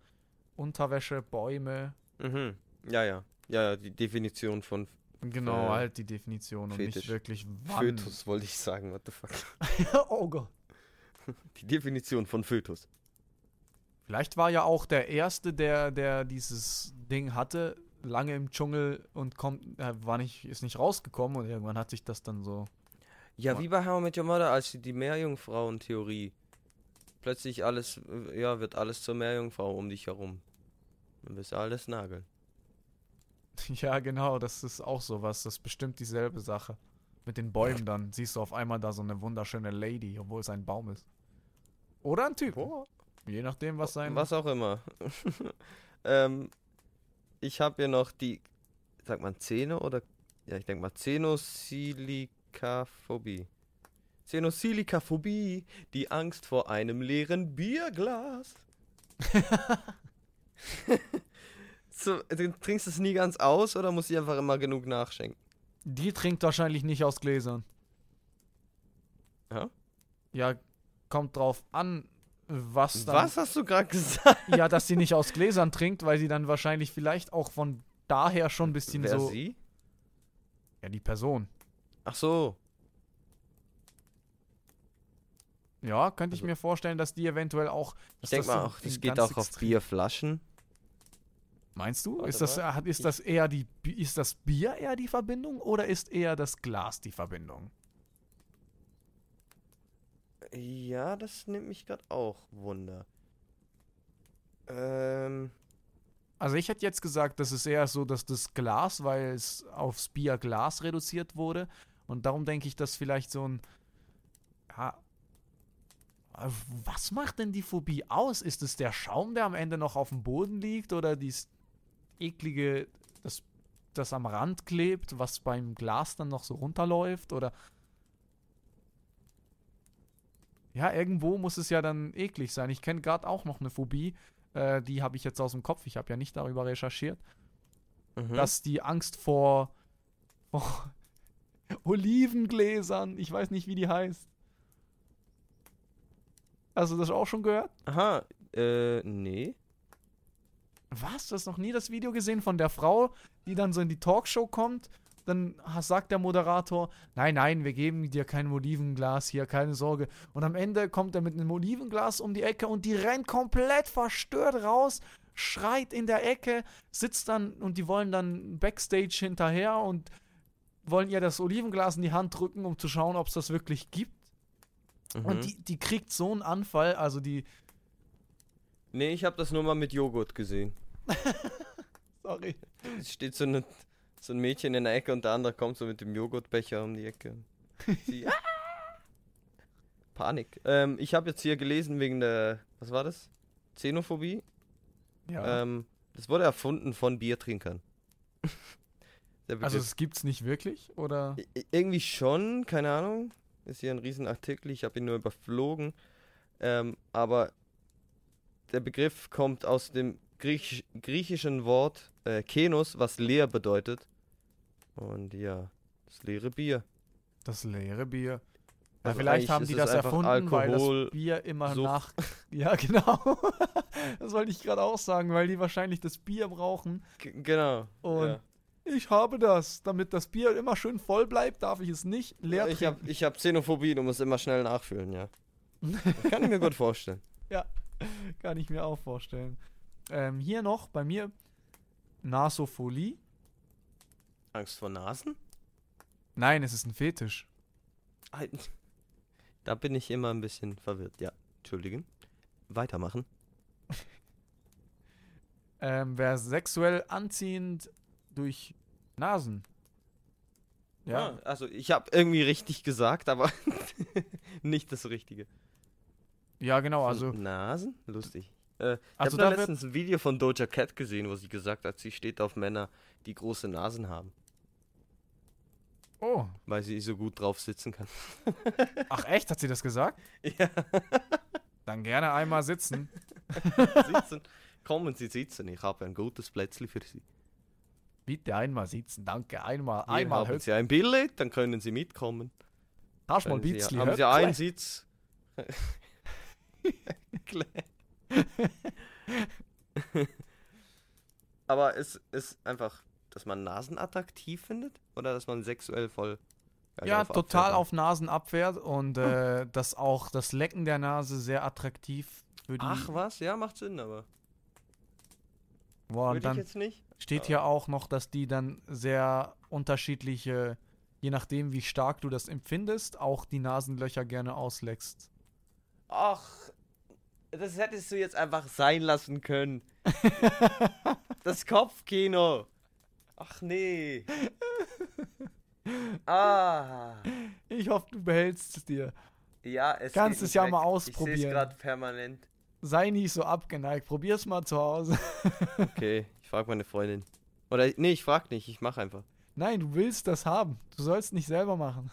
Unterwäsche, Bäume. Mhm. Ja, ja. Ja, ja, die Definition von Genau, Äh, halt die Definition und nicht wirklich wann. Fötus, wollte ich sagen, what the fuck. oh Gott. Die Definition von Fötus. Vielleicht war ja auch der Erste, der, der dieses Ding hatte, lange im Dschungel und kommt, äh, war nicht, ist nicht rausgekommen und irgendwann hat sich das dann so. Ja, wie bei How I Met Your Mother, als die, Meerjungfrauen-Theorie. Plötzlich alles, äh, ja, wird alles zur Meerjungfrau um dich herum. Dann bist du alles nageln. Ja, genau, das ist auch sowas. Das ist bestimmt dieselbe Sache. Mit den Bäumen dann siehst du auf einmal da so eine wunderschöne Lady, obwohl es ein Baum ist. Oder ein Typ. Je nachdem, was sein. Was auch immer. ähm, ich habe hier noch die, sagt man Zähne oder, ja, ich denke mal Zenosilikaphobie. Zenosilikaphobie, die Angst vor einem leeren Bierglas. so, du trinkst es nie ganz aus oder muss ich einfach immer genug nachschenken? Die trinkt wahrscheinlich nicht aus Gläsern. Ja? Ja, kommt drauf an, was dann. Was hast du gerade gesagt? Ja, dass sie nicht aus Gläsern trinkt, weil sie dann wahrscheinlich vielleicht auch von daher schon ein bisschen Wer so. sie? Ja, die Person. Ach so. Ja, könnte ich Also- mir vorstellen, dass die eventuell auch. Ich denke mal auch, das geht auch auf Bierflaschen. Meinst du? Warte Ist das, mal. ist das eher die ist das Bier eher die Verbindung oder ist eher das Glas die Verbindung? Ja, das nimmt mich gerade auch Wunder. Ähm, Also ich hätte jetzt gesagt, das ist eher so, dass das Glas, weil es aufs Bier Glas reduziert wurde. Und darum denke ich, dass vielleicht so ein. Ja, was macht denn die Phobie aus? Ist es der Schaum, der am Ende noch auf dem Boden liegt oder dieses eklige, das, das am Rand klebt, was beim Glas dann noch so runterläuft? Oder. Ja, irgendwo muss es ja dann eklig sein. Ich kenne gerade auch noch eine Phobie, äh, die habe ich jetzt aus dem Kopf. Ich habe ja nicht darüber recherchiert, mhm. dass die Angst vor, vor Olivengläsern, ich weiß nicht, wie die heißt. Hast du das auch schon gehört? Aha, äh, nee. Was? Du hast noch nie das Video gesehen von der Frau, die dann so in die Talkshow kommt? Dann sagt der Moderator, nein, nein, wir geben dir kein Olivenglas hier, keine Sorge. Und am Ende kommt er mit einem Olivenglas um die Ecke und die rennt komplett verstört raus, schreit in der Ecke, sitzt dann und die wollen dann Backstage hinterher und wollen ihr das Olivenglas in die Hand drücken, um zu schauen, ob es das wirklich gibt. Mhm. Und die, die kriegt so einen Anfall, also die. nee, ich habe das nur mal mit Joghurt gesehen. Sorry. Es steht so, eine, so ein Mädchen in der Ecke und der andere kommt so mit dem Joghurtbecher um die Ecke. Sie, ah! Panik. Ähm, ich habe jetzt hier gelesen wegen der, was war das? Xenophobie. Ja. Ähm, das wurde erfunden von Biertrinkern. also, es gibt's nicht wirklich, oder? Irgendwie schon, keine Ahnung. Ist hier ein Riesenartikel, ich habe ihn nur überflogen. Ähm, aber der Begriff kommt aus dem Griechisch, griechischen Wort äh, Kenos, was leer bedeutet. Und ja, das leere Bier. Das leere Bier. Ja, Also vielleicht haben die das erfunden, weil Alkohol- das Bier immer Sucht. nach. Ja, genau. das wollte ich gerade auch sagen, weil die wahrscheinlich das Bier brauchen. G genau. Und ja. ich habe das. Damit das Bier immer schön voll bleibt, darf ich es nicht leer Ich habe trinken. ich hab Xenophobie, du musst immer schnell nachfüllen, ja. Kann ich mir gut vorstellen. Kann ich mir auch vorstellen. Ähm, hier noch bei mir Nasophilie. Angst vor Nasen? Nein, es ist ein Fetisch. Da bin ich immer ein bisschen verwirrt, ja. Entschuldigen. Weitermachen. Ähm, wer sexuell anziehend durch Nasen. Ja, Ah, also ich habe irgendwie richtig gesagt, aber nicht das Richtige. ja genau. Also, Nasen? Lustig. Äh, ich also habe letztens ein Video von Doja Cat gesehen, wo sie gesagt hat, sie steht auf Männer, die große Nasen haben, oh, weil sie so gut drauf sitzen kann. ach echt, hat sie das gesagt? ja, Dann gerne einmal sitzen. sitzen. Kommen Sie sitzen, ich habe ein gutes Plätzchen für Sie. Bitte einmal sitzen, danke. Einmal, Hier einmal haben. Sie ein Billett, dann können Sie mitkommen. Hast mal ein bisschen haben Sie einen Sitz? Aber es ist einfach, dass man Nasen attraktiv findet oder dass man sexuell voll. Ja, darauf total abfährt? auf Nasen abwehrt und äh, dass auch das Lecken der Nase sehr attraktiv für die. Ach was, ja, macht Sinn, aber. Boah, und Würde ich dann jetzt nicht. steht hier auch noch, dass die dann sehr unterschiedliche, je nachdem wie stark du das empfindest, auch die Nasenlöcher gerne ausleckst. Ach, das hättest du jetzt einfach sein lassen können. das Kopfkino. Ach nee. Ah. Ich hoffe, du behältst es dir. Ja, es Kannst geht es ja weg. mal Ich sehe ausprobieren. es gerade permanent. Sei nicht so abgeneigt. Probier's mal zu Hause. Okay, ich frage meine Freundin. Oder nee, ich frag nicht, ich mach einfach. Nein, du willst das haben. Du sollst nicht selber machen.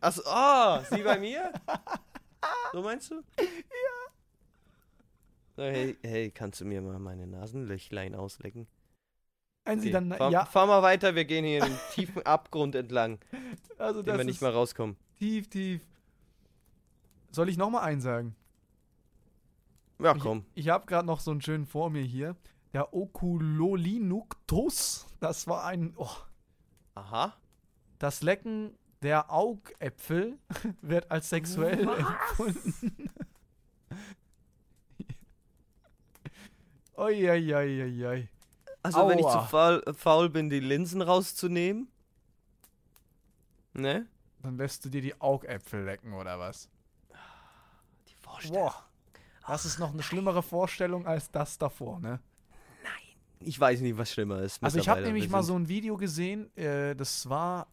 Achso, oh, sie bei mir? So meinst du? Ja. Hey, hey, kannst du mir mal meine Nasenlöchlein auslecken? Sie Okay, dann, fahr, ja, fahr mal weiter, wir gehen hier in den tiefen Abgrund entlang, also den wir nicht mehr rauskommen. tief, tief. Soll ich nochmal einsagen? Ja, Ich- komm. Ich habe gerade noch so einen schönen vor mir hier. Der Oculolinuktus. Das war ein. Oh, Aha. das Lecken der Augäpfel wird als sexuell Was? empfunden. Uiuiuiui. Also, wenn ich zu Aua. faul, faul bin, die Linsen rauszunehmen? Ne? Dann lässt du dir die Augäpfel lecken, oder was? Die Vorstellung. Boah. Das ist noch eine schlimmere Vorstellung als das davor, ne? Ich weiß nicht, was schlimmer ist. Also ich habe nämlich mal so ein Video gesehen, äh, das war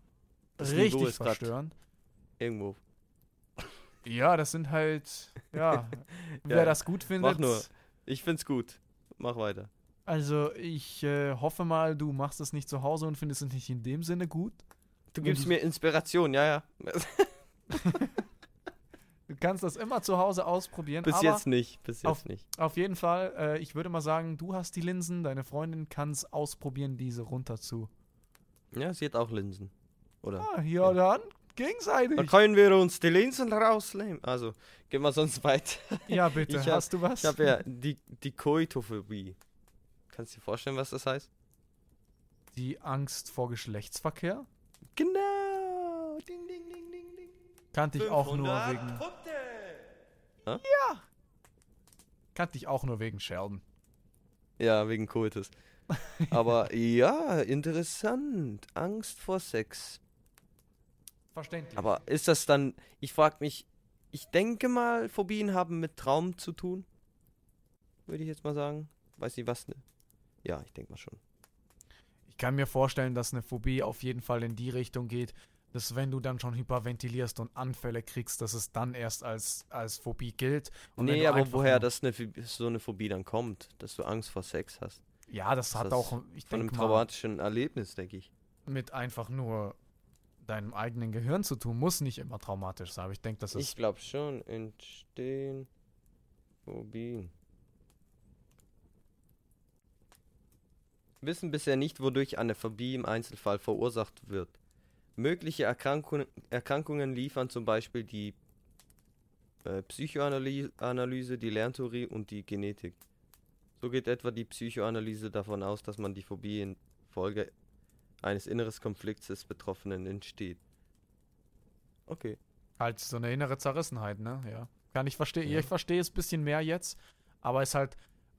Das richtig verstörend. Irgendwo. Ja, das sind halt, ja, wer Ja, das gut findet. nur. Ich find's gut. Mach weiter. Also ich äh, hoffe mal, du machst es nicht zu Hause und findest es nicht in dem Sinne gut. Du gibst du- mir Inspiration, ja, ja. Du kannst das immer zu Hause ausprobieren, Bis jetzt nicht. Bis jetzt auf- nicht. auf jeden Fall, äh, ich würde mal sagen, du hast die Linsen, deine Freundin kann es ausprobieren, diese runter zu. Ja, sie hat auch Linsen. Oder? Ah, ja, dann gegenseitig. Dann können wir uns die Linsen rausnehmen. Also, gehen wir sonst weiter. Ja, bitte. Ich hab- Hast du was? Ich habe ja die, die Koitophobie. Kannst du dir vorstellen, was das heißt? Die Angst vor Geschlechtsverkehr? Genau. Ding, ding, ding, ding, ding. Kannte ich auch nur 500 wegen. Punkte. Kannte ich auch nur wegen Sheldon. Ja, wegen Koitus. Aber ja, interessant. Angst vor Sex. Verständlich. Aber ist das dann, ich frage mich, ich denke mal, Phobien haben mit Traum zu tun. Würde ich jetzt mal sagen. Weiß nicht, was ne. Ja, ich denke mal schon. Ich kann mir vorstellen, dass eine Phobie auf jeden Fall in die Richtung geht, dass wenn du dann schon hyperventilierst und Anfälle kriegst, dass es dann erst als, als Phobie gilt. Und nee, aber woher das eine, so eine Phobie dann kommt, dass du Angst vor Sex hast. Ja, das ist hat das auch, ich Von einem traumatischen Erlebnis, denke ich. mit einfach nur deinem eigenen Gehirn zu tun. Muss nicht immer traumatisch sein, aber ich denke, das ist Ich glaube schon, entstehen Phobien. Wissen bisher nicht, wodurch eine Phobie im Einzelfall verursacht wird. Mögliche Erkrankungen, Erkrankungen liefern zum Beispiel die äh, Psychoanalyse, Analyse, die Lerntheorie und die Genetik. So geht etwa die Psychoanalyse davon aus, dass man die Phobie infolge eines inneren Konflikts des Betroffenen entsteht. Okay. halt so eine innere Zerrissenheit, ne? Ja. Kann ich verstehen. Ja. Ich verstehe es ein bisschen mehr jetzt, aber ist halt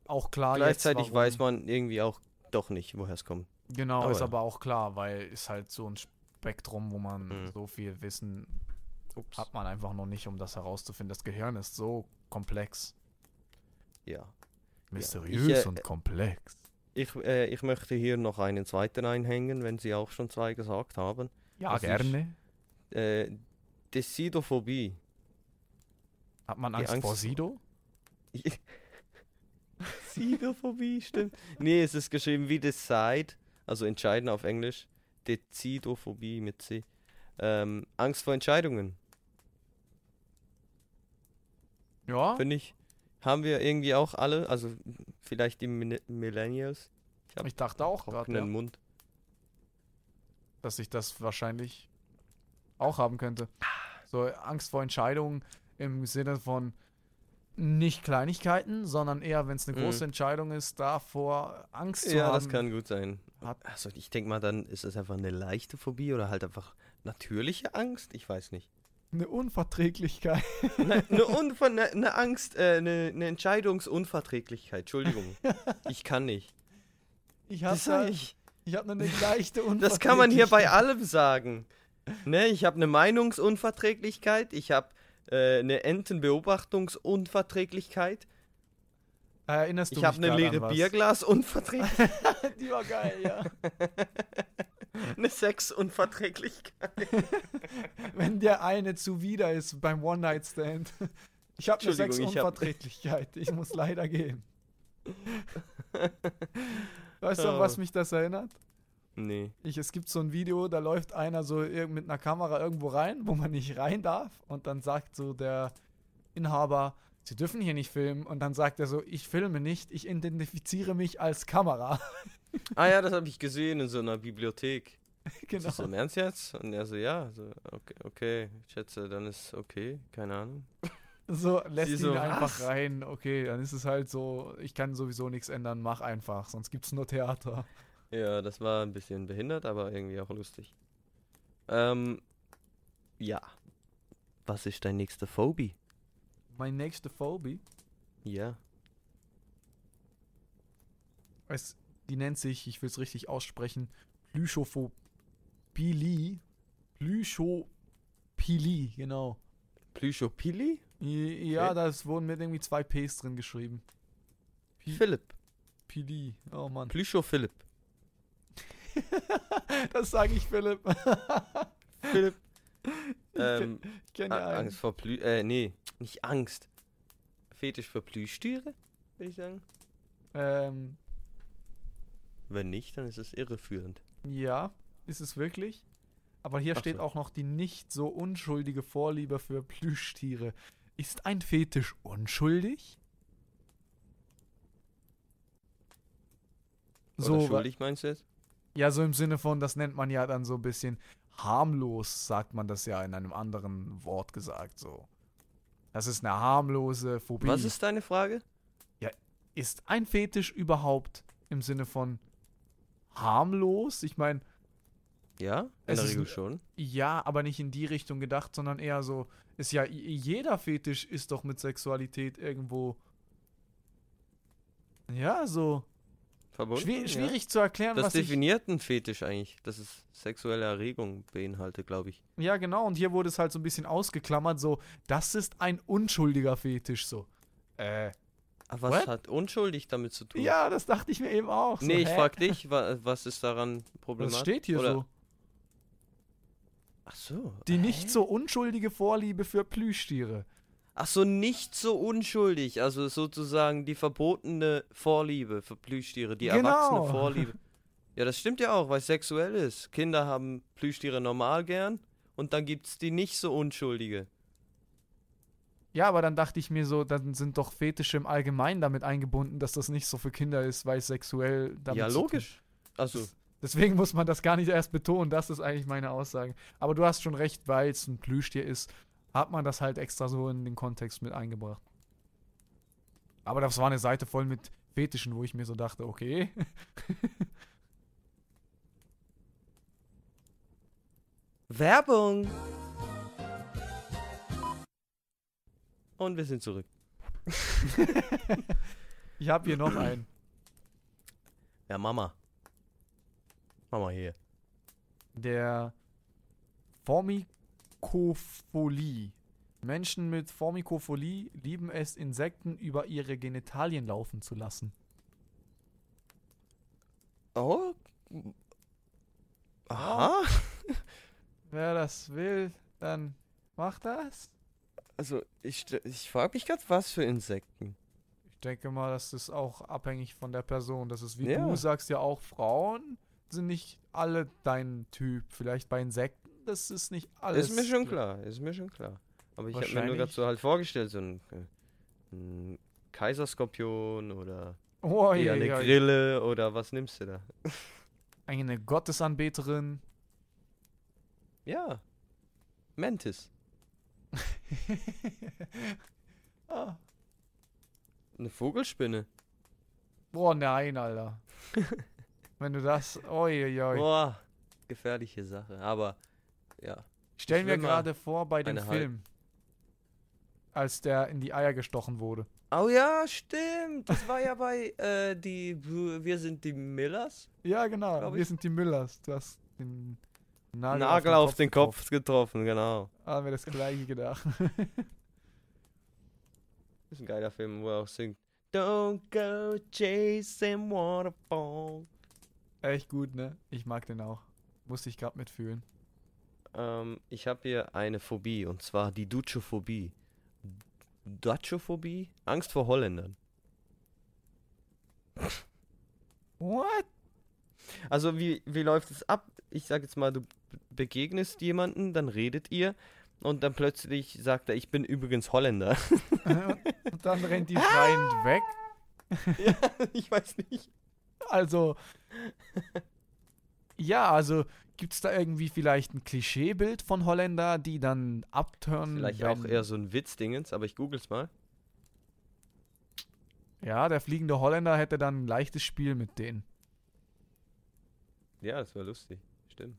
auch klar Gleichzeitig jetzt, weiß man irgendwie auch doch nicht, woher es kommt. Genau, Aber ist ja. aber auch klar, weil ist halt so ein Spektrum, wo man Mhm. so viel Wissen Ups. hat man einfach noch nicht, um das herauszufinden. Das Gehirn ist so komplex. Ja. Mysteriös Ich, äh, und komplex. Ich, äh, ich möchte hier noch einen zweiten einhängen, wenn Sie auch schon zwei gesagt haben. Ja, das ist- gerne. Äh, Decidophobie. Hat man Angst, Angst vor Sido? Decidophobie, stimmt. Nee, es ist geschrieben wie Decide, also entscheiden auf Englisch. Decidophobie mit C. Ähm, Angst vor Entscheidungen, Ja. finde ich. Haben wir irgendwie auch alle, also vielleicht die Min- Millennials. hab Ich dachte auch gerade, ja, Mund. dass ich das wahrscheinlich auch haben könnte. So Angst vor Entscheidungen im Sinne von nicht Kleinigkeiten, sondern eher, wenn es eine Mhm. große Entscheidung ist, davor Angst zu Ja, haben. das kann gut sein. Also ich denke mal, dann ist es einfach eine leichte Phobie oder halt einfach natürliche Angst. Ich weiß nicht. Eine Unverträglichkeit. Eine, eine, Unver eine, eine Angst, äh, eine, eine Entscheidungsunverträglichkeit. Entschuldigung. Ich kann nicht. Ich habe sag ich. ich hab nur eine leichte Unverträglichkeit. das kann man hier bei allem sagen. Ne, ich habe eine Meinungsunverträglichkeit. Ich habe äh, eine Entenbeobachtungsunverträglichkeit. Erinnerst du Ich habe mich eine leere? Bierglasunverträglichkeit. Die war geil, ja. eine Sexunverträglichkeit. Wenn der eine zuwider ist beim One-Night-Stand. Ich habe eine Entschuldigung, ich hab- Sexunverträglichkeit. Ich muss leider gehen. Weißt du, an Oh. was mich das erinnert? Nee. Ich, es gibt so ein Video, da läuft einer so mit einer Kamera irgendwo rein, wo man nicht rein darf. Und dann sagt so der Inhaber, Sie dürfen hier nicht filmen. Und dann sagt er so, ich filme nicht, ich identifiziere mich als Kamera. Ah ja, das habe ich gesehen in so einer Bibliothek. genau. Ist das im Ernst jetzt? Und er so, ja, so, okay, okay, ich schätze, dann ist okay, keine Ahnung. So, lässt Sie ihn so, einfach was? rein. Okay, dann ist es halt so, ich kann sowieso nichts ändern, mach einfach, sonst gibt's nur Theater. Ja, das war ein bisschen behindert, aber irgendwie auch lustig. Ähm, ja. Was ist dein nächster Phobie? Mein nächste Phobie, Ja. es, die nennt sich, ich will es richtig aussprechen, Plüschophilie. Plüschophilie, genau. Plüschopili? Ja, Okay. das wurden mit irgendwie zwei Ps drin geschrieben. Pi- Philipp. Pili. Oh Mann. Plüscho Philipp. das sage ich Philipp. Philipp. Ich Ähm, Ich kenne ja A- einen. Angst vor Plü... Äh, nee, nicht Angst. Fetisch für Plüschtiere, würde ich sagen. Ähm, Wenn nicht, dann ist es irreführend. ja, ist es wirklich. Aber hier Ach steht so. auch noch die nicht so unschuldige Vorliebe für Plüschtiere. Ist ein Fetisch unschuldig? Oder So, schuldig meinst du jetzt? ja, so im Sinne von, das nennt man ja dann so ein bisschen harmlos, sagt man das ja in einem anderen Wort gesagt, so. Das ist eine harmlose Phobie. Was ist deine Frage? ist ein Fetisch überhaupt im Sinne von harmlos? Ich meine, Ja, in Es der ist Regel ein- schon. ja, aber nicht in die Richtung gedacht, sondern eher so, ist ja, jeder Fetisch ist doch mit Sexualität irgendwo. Ja, so. Verbunden? Schwier ja. schwierig zu erklären, Das was ich. definiert einen Fetisch eigentlich, dass es sexuelle Erregung beinhaltet, glaube ich. Ja, genau, und hier wurde es halt so ein bisschen ausgeklammert, so, das ist ein unschuldiger Fetisch, so. Äh. Aber was What? hat unschuldig damit zu tun? Ja, das dachte ich mir eben auch. So, nee, ich hä? frag dich, wa was ist daran problematisch? Was steht hier Oder- so? Ach so. Die hä? nicht so unschuldige Vorliebe für Plüschtiere. Ach so, nicht so unschuldig. Also sozusagen die verbotene Vorliebe für Plüschtiere, die Genau. erwachsene Vorliebe. Ja, das stimmt ja auch, weil es sexuell ist. Kinder haben Plüschtiere normal gern und dann gibt's die nicht so unschuldige. Ja, aber dann dachte ich mir so, dann sind doch Fetische im Allgemeinen damit eingebunden, dass das nicht so für Kinder ist, weil es sexuell damit ja, logisch. Also, Deswegen muss man das gar nicht erst betonen, das ist eigentlich meine Aussage. Aber du hast schon recht, weil es ein Plüschtier ist, hat man das halt extra so in den Kontext mit eingebracht. Aber das war eine Seite voll mit Fetischen, wo ich mir so dachte, okay. Werbung. Und wir sind zurück. ich habe hier noch einen. Ja, Mama. Mama hier. Der Formikophilie. Menschen mit Formikophilie lieben es, Insekten über ihre Genitalien laufen zu lassen. Oh. Aha. Wer das will, dann macht das. Also, ich, ich frage mich gerade, was für Insekten. Ich denke mal, das ist auch abhängig von der Person. Das ist wie Ja. du sagst ja auch, Frauen sind nicht alle dein Typ. Vielleicht bei Insekten, das ist nicht alles. Ist mir schon klar, ist mir schon klar. Aber ich habe mir nur gerade so halt vorgestellt, so ein, äh, ein Kaiserskorpion oder Oh, je, eine je, je. Grille oder was nimmst du da? Eine Gottesanbeterin. Ja. Mantis. ah. Eine Vogelspinne. Boah, nein, Alter. Wenn du das. Oi. Boah, gefährliche Sache. Aber ja. Ich stell ich mir will mal gerade vor bei dem. Film, als der in die Eier gestochen wurde. Oh ja, stimmt. Das war ja bei äh, die Wir sind die Millers. Ja, genau. Wir sind die Müllers. Du hast den Nagel, Nagel auf den Kopf getroffen, genau. Haben wir das gleiche gedacht. ist ein geiler Film, wo er auch singt. Don't go chasing waterfall. Echt gut, ne? Ich mag den auch. Musste ich gerade mitfühlen. Ähm, ich habe hier eine Phobie und zwar die Duchophobie. Duchophobie? Angst vor Holländern. What? Also wie, wie läuft es ab? Ich sag jetzt mal, du be- begegnest jemanden, dann redet ihr und dann plötzlich sagt er, ich bin übrigens Holländer. Und dann rennt die schreiend weg. ja, ich weiß nicht. Also. Ja, also gibt's da irgendwie vielleicht ein Klischeebild von Holländer, die dann abtören? Vielleicht auch eher so ein Witzdingens, aber ich google's mal. Ja, der fliegende Holländer hätte dann ein leichtes Spiel mit denen. Ja, das wäre lustig. Stimmt.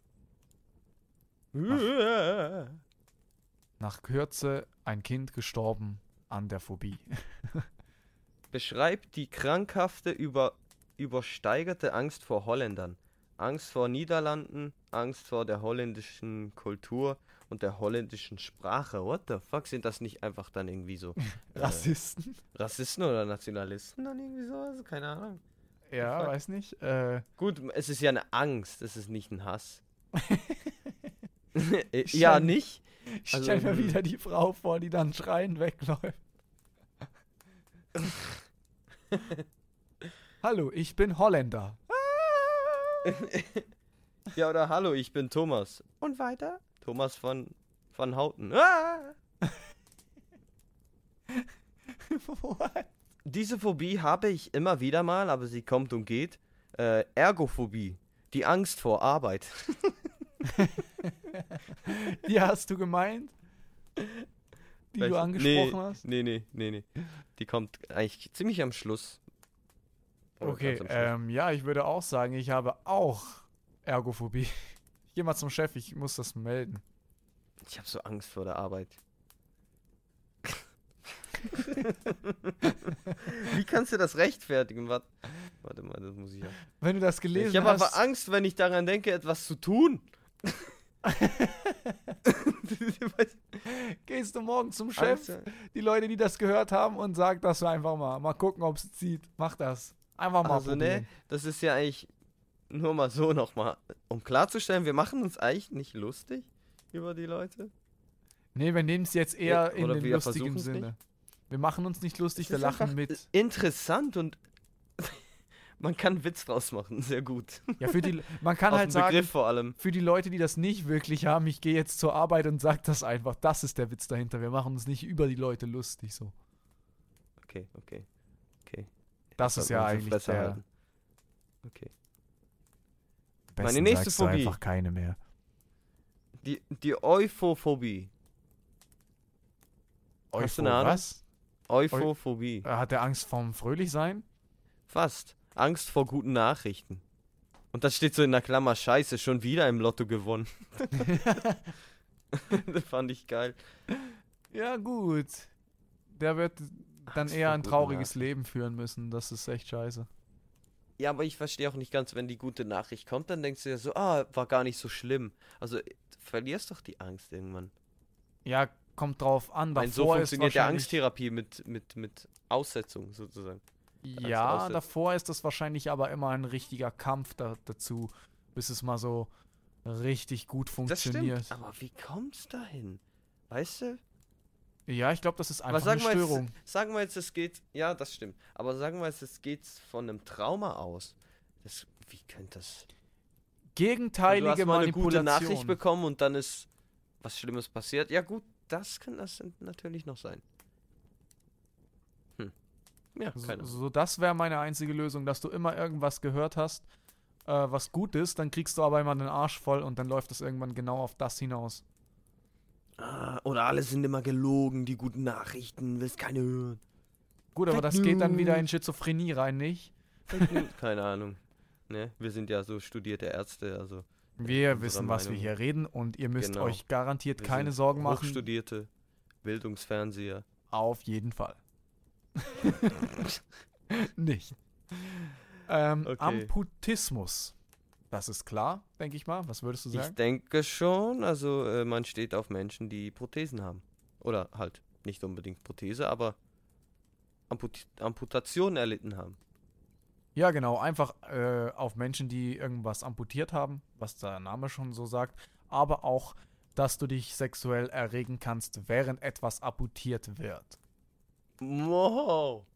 Nach Kürze ein Kind gestorben an der Phobie. Beschreibt die krankhafte, über, übersteigerte Angst vor Holländern. Angst vor Niederlanden, Angst vor der holländischen Kultur und der holländischen Sprache. What the fuck? Sind das nicht einfach dann irgendwie so äh, Rassisten? Rassisten oder Nationalisten dann irgendwie sowas? Keine Ahnung. Ja, fuck? weiß nicht. Äh, Gut, es ist ja eine Angst, es ist nicht ein Hass. Äh, ja, stell- nicht? ich Also, stell mir hm. wieder die Frau vor, die dann schreiend wegläuft. Hallo, ich bin Holländer. ja, oder hallo, ich bin Thomas. Und weiter? Thomas von, von Houten. Ah! What? Diese Phobie habe ich immer wieder mal, aber sie kommt und geht. Äh, Ergophobie. Die Angst vor Arbeit. Die hast du gemeint? Die Welche? du angesprochen nee, hast? Nee, nee, nee, nee. Die kommt eigentlich ziemlich am Schluss. Oder Okay, am Schluss. ähm, ja, ich würde auch sagen, ich habe auch Ergophobie. Ich gehe mal zum Chef, ich muss das melden. Ich habe so Angst vor der Arbeit. Wie kannst du das rechtfertigen? Warte, warte mal, das muss ich ja. Wenn du das gelesen Ich habe hast. aber Angst, wenn ich daran denke, etwas zu tun. Gehst du morgen zum Chef, ja. die Leute, die das gehört haben, und sag das einfach mal. Mal gucken, ob es zieht. Mach das. Einfach mal Also, probieren. ne, das ist ja eigentlich nur mal so nochmal, um klarzustellen, wir machen uns eigentlich nicht lustig über die Leute. Nee, wir nehmen es jetzt eher in oder den lustigen Sinne. Wir machen uns nicht lustig, wir lachen mit. Interessant und man kann Witz draus machen, sehr gut. Ja, für die, man kann halt sagen, Begriff vor allem. für die Leute, die das nicht wirklich haben, ich gehe jetzt zur Arbeit und sag das einfach. Das ist der Witz dahinter. Wir machen uns nicht über die Leute lustig so. Okay, okay, okay. Das Sollte ist ja eigentlich Fresse der. halten. Okay. Besten nächste sagst du Phobie. einfach keine mehr. Die, die Euphophobie. Hast du eine Eupho- Ahnung? Was? Euphophobie. Äh, Hat er Angst vorm Fröhlichsein? Fast. Angst vor guten Nachrichten. Und das steht so in der Klammer, scheiße, schon wieder im Lotto gewonnen. das fand ich geil. Ja, gut. Der wird dann Angst eher ein trauriges. Leben führen müssen. Das ist echt scheiße. Ja, aber ich verstehe auch nicht ganz, wenn die gute Nachricht kommt, dann denkst du ja so, ah, war gar nicht so schlimm. Also, verlierst doch die Angst irgendwann. Ja, kommt drauf an. Davor so ist funktioniert ja Angsttherapie mit, mit, mit Aussetzung sozusagen. Ja, davor ist das wahrscheinlich aber immer ein richtiger Kampf da, dazu, bis es mal so richtig gut Das funktioniert. stimmt. Aber wie kommt's dahin? Weißt du? Ja, ich glaube, das ist einfach eine Störung. jetzt, sagen wir jetzt, es geht. Ja, das stimmt. Aber sagen wir jetzt, es geht von einem Trauma aus. Das, wie könnte das. du Gegenteilige hast mal eine gute Manipulation. Nachricht bekommen und dann ist was Schlimmes passiert. Ja, gut, das kann das natürlich noch sein. Hm. Ja, So, keine Ahnung. so das wäre meine einzige Lösung, dass du immer irgendwas gehört hast, äh, was gut ist, dann kriegst du aber immer den Arsch voll und dann läuft es irgendwann genau auf das hinaus. Ah, oder alle sind immer gelogen, die guten Nachrichten, willst keine hören. Gut, aber das geht dann wieder in Schizophrenie rein, nicht? keine Ahnung. Ne? Wir sind ja so studierte Ärzte, also Wir Unsere wissen, was wir Meinung. hier reden und ihr müsst Genau. euch garantiert wir keine Sorgen machen. Hochstudierte Bildungsfernseher. Auf jeden Fall. Nicht. Ähm, Okay. Amputismus. Das ist klar, denke ich mal. Was würdest du Ich sagen? denke schon, also äh, man steht auf Menschen, die Prothesen haben. Oder halt nicht unbedingt Prothese, aber Amput Amputationen erlitten haben. Ja, genau. Einfach äh, auf Menschen, die irgendwas amputiert haben, was der Name schon so sagt. Aber auch, dass du dich sexuell erregen kannst, während etwas amputiert wird. Wow.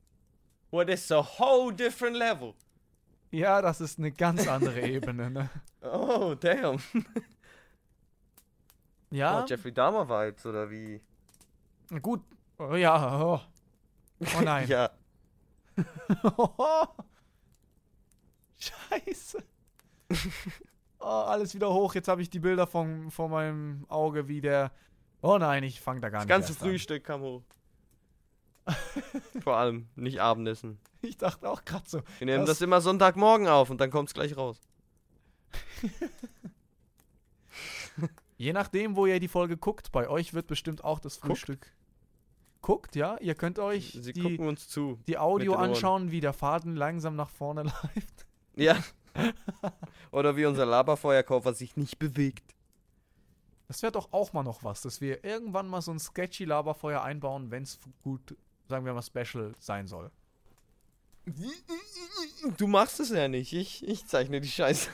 What is a whole different level? Ja, das ist eine ganz andere Ebene, ne? Oh, damn. Ja, Oh, Jeffrey Dahmer Vibes, oder wie? gut. Oh, ja, oh. Oh nein. Ja. Scheiße. Oh, alles wieder hoch. Jetzt habe ich die Bilder von, vor meinem Auge, wie der. Oh nein, ich fange da gar Das nicht ganze erst an. Frühstück kam hoch. Vor allem nicht Abendessen. Ich dachte auch gerade so. Wir nehmen Das- das immer Sonntagmorgen auf und dann kommt's gleich raus. Je nachdem, wo ihr die Folge guckt, bei euch wird bestimmt auch das Guckt? Frühstück. Guckt, ja? Ihr könnt euch Sie die, gucken uns zu. die Audio anschauen, wie der Faden langsam nach vorne läuft. Ja. Oder wie unser Laberfeuerkaufer sich nicht bewegt. Das wäre doch auch mal noch was, dass wir irgendwann mal so ein sketchy Laberfeuer einbauen, wenn es gut, sagen wir mal, special sein soll. Du machst es ja nicht. Ich, ich zeichne die Scheiße.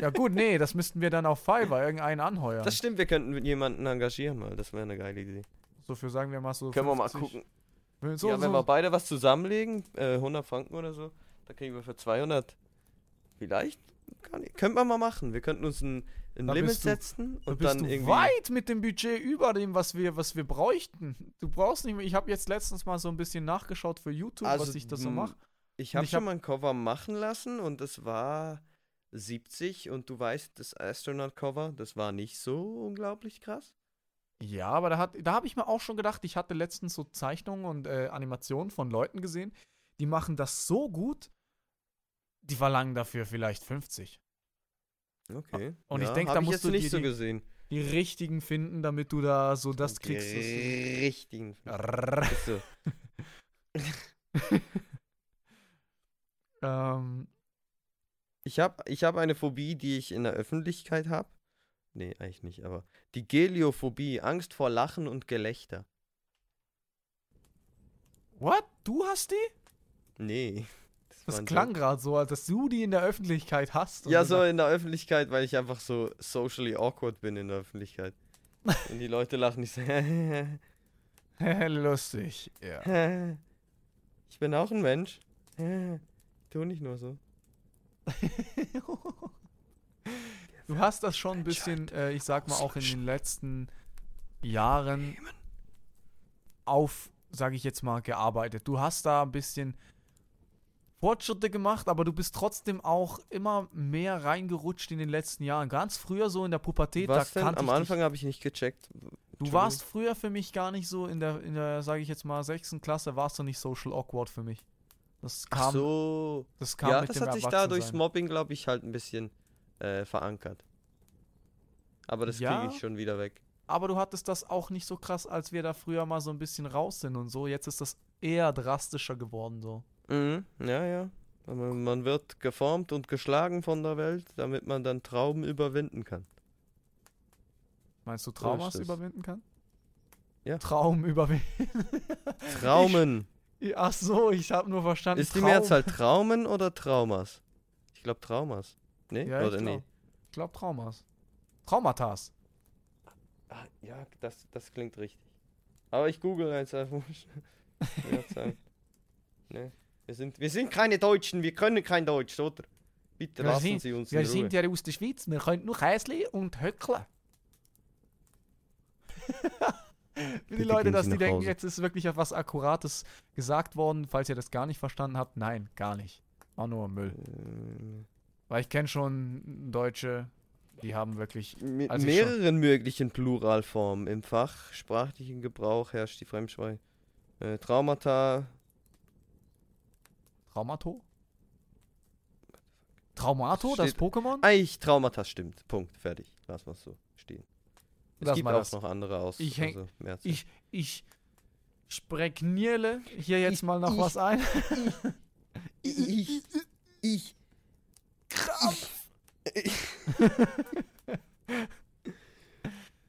Ja gut, nee, das müssten wir dann auf Fiverr irgendeinen anheuern. Das stimmt, wir könnten jemanden engagieren mal. Das wäre eine geile Idee. so für, sagen wir mal, so Können wir mal 50 gucken. So, ja, wenn so, wir beide was zusammenlegen, äh, 100 Franken oder so, dann kriegen wir für 200 vielleicht, kann könnte man mal machen. Wir könnten uns ein, ein Da Limit du- setzen da und bist dann irgendwie... weit mit dem Budget über dem, was wir, was wir bräuchten. Du brauchst nicht mehr. Ich habe jetzt letztens mal so ein bisschen nachgeschaut für YouTube, Also, was ich das so m, mache. Ich habe schon hab- mal ein Cover machen lassen und es war 70 und du weißt, das Astronaut-Cover, das war nicht so unglaublich krass. Ja, aber da, hat, da habe ich mir auch schon gedacht, ich hatte letztens so Zeichnungen und äh, Animationen von Leuten gesehen, die machen das so gut, die verlangen dafür vielleicht 50. Okay. Und ich Ja, denk, hab da ich musst du nicht so die- gesehen. Die richtigen finden, damit du da so das kriegst. was du- Die richtigen. Ähm, Ich habe ich hab eine Phobie, die ich in der Öffentlichkeit habe. Nee, eigentlich nicht, aber die Geliophobie, Angst vor Lachen und Gelächter. what? Du hast die? Nee. Das war ein klang gerade so, als dass du die in der Öffentlichkeit hast. Ja, so in der Öffentlichkeit, weil ich einfach so socially awkward bin in der Öffentlichkeit. Und die Leute lachen nicht so. Lustig, ja. ich bin auch ein Mensch. Tu nicht nur so. Du hast das schon ein bisschen, äh, ich sag mal, auch in den letzten Jahren auf, sage ich jetzt mal, gearbeitet. Du hast da ein bisschen Fortschritte gemacht, aber du bist trotzdem auch immer mehr reingerutscht in den letzten Jahren. Ganz früher so in der Pubertät, Was da denn? Am Anfang habe ich nicht gecheckt. Du warst früher für mich gar nicht so in der, in der, sage ich jetzt mal, sechsten Klasse, warst du nicht social awkward für mich. Das kam, Ach so. das kam ja, mit das hat sich da durchs. Mobbing, glaube ich, halt ein bisschen äh, verankert. Aber das Ja. kriege ich schon wieder weg. Aber du hattest das auch nicht so krass, als wir da früher mal so ein bisschen raus sind und so. Jetzt ist das eher drastischer geworden so. Mhm, ja, ja. Aber man wird geformt und geschlagen von der Welt, damit man dann Trauben überwinden kann. Meinst du So Traumas es. überwinden kann? Ja. Traum überwinden. Traumen. Ach so, ich habe nur verstanden. Ist die Traum. Mehrzahl Traumen oder Traumas? Ich glaube Traumas. Nee? Ja, ich oder glaube nee? glaub Traumas. Traumatas. Ah, ja, das, das klingt richtig. Aber ich google jetzt einfach. Mehrzahl. nee. Wir sind, wir sind keine Deutschen, wir können kein Deutsch, oder? Bitte Wir lassen sind- Sie uns Wir in Ruhe. sind ja aus der Schweiz, wir können nur Käsli und Höckle. Für die Leute, dass die denken, Hause. jetzt ist wirklich etwas Akkurates gesagt worden, falls ihr das gar nicht verstanden habt. Nein, gar nicht. War nur Müll. Ähm, Weil ich kenne schon Deutsche, die haben wirklich. Mit Also mehreren möglichen Pluralformen. Im fachsprachlichen Gebrauch herrscht die Fremdschwei. Äh, Traumata. Traumato? Traumato, das Steht- Pokémon? Eigentlich Traumata stimmt. Punkt. Fertig. Lass mal so stehen. Es Lass gibt auch das. noch andere aus. Ich häng- also. Ich, ich spreknierle hier jetzt Ich- mal noch ich- was ein. Ich. Ich. Krampf.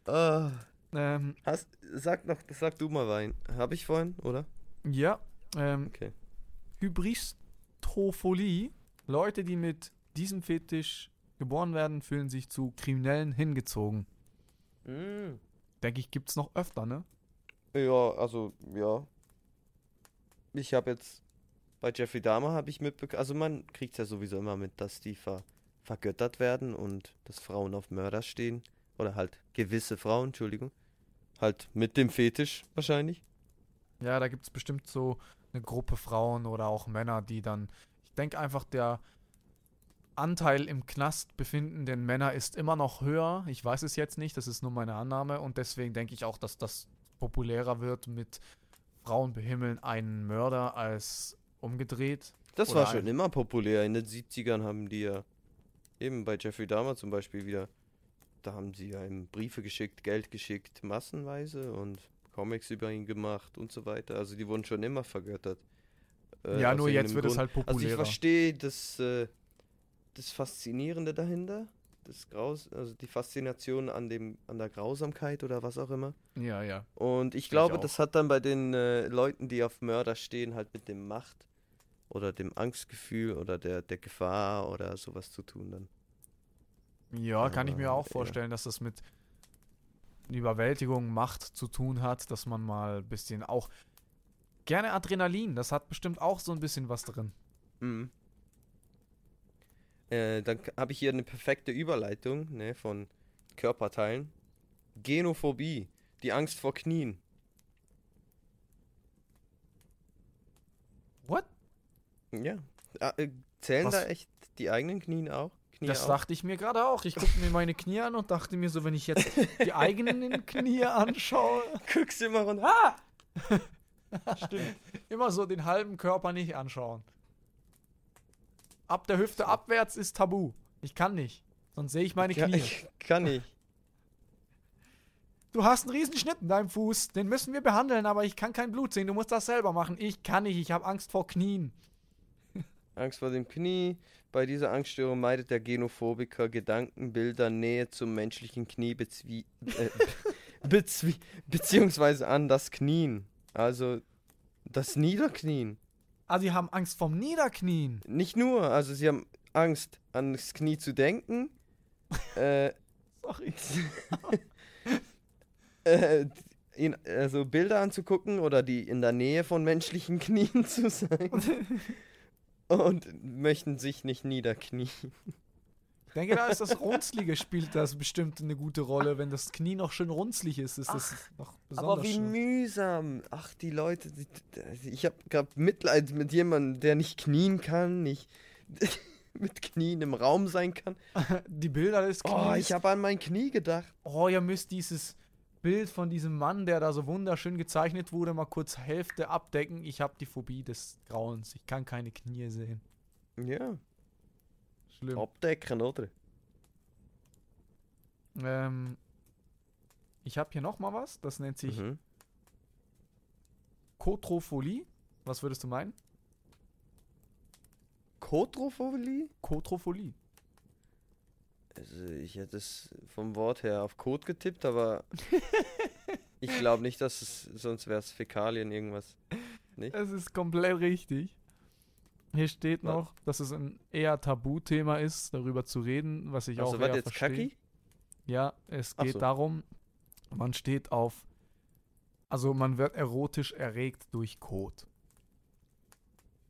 Ah, Ähm, hast, sag noch, sag du mal Wein. Hab ich vorhin, oder? ja, ähm, Okay. Hybristophilie. Leute, die mit diesem Fetisch geboren werden, fühlen sich zu Kriminellen hingezogen. Mm. Denke ich, gibt's noch öfter, ne? Ja, also, ja. Ich habe jetzt bei Jeffrey Dahmer habe ich mitbekommen, also man kriegt ja sowieso immer mit, dass die ver vergöttert werden und dass Frauen auf Mörder stehen. Oder halt gewisse Frauen, Entschuldigung. Halt mit dem Fetisch wahrscheinlich. Ja, da gibt's bestimmt so eine Gruppe Frauen oder auch Männer, die dann. Ich denke einfach, der Anteil im Knast befindenden Männer ist immer noch höher. Ich weiß es jetzt nicht, das ist nur meine Annahme. Und deswegen denke ich auch, dass das populärer wird mit Frauen behimmeln einen Mörder als umgedreht. Das war schon immer populär. In den 70ern haben die ja eben bei Jeffrey Dahmer zum Beispiel wieder, da haben sie ja ihm Briefe geschickt, Geld geschickt, massenweise und Comics über ihn gemacht und so weiter. Also die wurden schon immer vergöttert. Äh, ja, nur jetzt wird es Grund. halt Also ich populärer. verstehe das, äh, das Faszinierende dahinter, das Graus, also die Faszination an dem, an der Grausamkeit oder was auch immer. ja, ja. Und ich ich glaube, auch. das hat dann bei den äh, Leuten, die auf Mörder stehen, halt mit dem Macht oder dem Angstgefühl oder der, der Gefahr oder sowas zu tun dann. Ja, kann ich mir auch vorstellen, dass das mit Überwältigung, Macht zu tun hat, dass man mal ein bisschen auch gerne Adrenalin, das hat bestimmt auch so ein bisschen was drin. Mhm. Äh, dann habe ich hier eine perfekte Überleitung ne, von Körperteilen. Genophobie, die Angst vor Knien. What? Ja. Ah, äh, zählen Was? da echt die eigenen Knien auch? Knie Das auch? dachte ich mir gerade auch. Ich guckte mir meine Knie an und dachte mir so, wenn ich jetzt die eigenen Knie anschaue, Guckst immer runter. Ah! stimmt, immer so den halben Körper nicht anschauen. Ab der Hüfte abwärts ist tabu. Ich kann nicht. Sonst sehe ich meine Knie. ich kann nicht. Du hast einen Riesenschnitt in deinem Fuß. Den müssen wir behandeln, aber ich kann kein Blut sehen. Du musst das selber machen. Ich kann nicht. Ich habe Angst vor Knien. Angst vor dem Knie. Bei dieser Angststörung meidet der Genophobiker Gedanken, Bilder, Nähe zum menschlichen Knie bezwie äh, bezwie beziehungsweise an das Knien. Also das Niederknien. Ah, sie haben Angst vom Niederknien. Nicht nur, also sie haben Angst, an das Knie zu denken. äh, Sorry. äh, ihn, also Bilder anzugucken oder die in der Nähe von menschlichen Knien zu sein. Und möchten sich nicht niederknien. Ich denke, da ist das Runzlige spielt das bestimmt eine gute Rolle. Wenn das Knie noch schön runzlig ist, ist das noch besonders Aber wie schön. mühsam. Ach, die Leute. Die, die, ich habe gerade Mitleid mit jemandem, der nicht knien kann, nicht mit Knien im Raum sein kann. Die Bilder des Knies. Oh, ich habe an mein Knie gedacht. oh, ihr müsst dieses Bild von diesem Mann, der da so wunderschön gezeichnet wurde, mal kurz Hälfte abdecken. Ich habe die Phobie des Grauens. Ich kann keine Knie sehen. Ja, Schlimm. abdecken, oder? Ähm, ich habe hier noch mal was. Das nennt sich Mhm. Kotrophilie. Was würdest du meinen? Kotrophilie? Kotrophilie. Also, ich hätte es vom Wort her auf Kot getippt, aber ich glaube nicht, dass es, sonst wäre es Fäkalien irgendwas. Es ist komplett richtig. Hier steht Was? noch, dass es ein eher Tabuthema ist, darüber zu reden, was ich Also, auch eher jetzt verstehe. Kacki? Ja, es geht so. darum, man steht auf, also man wird erotisch erregt durch Kot.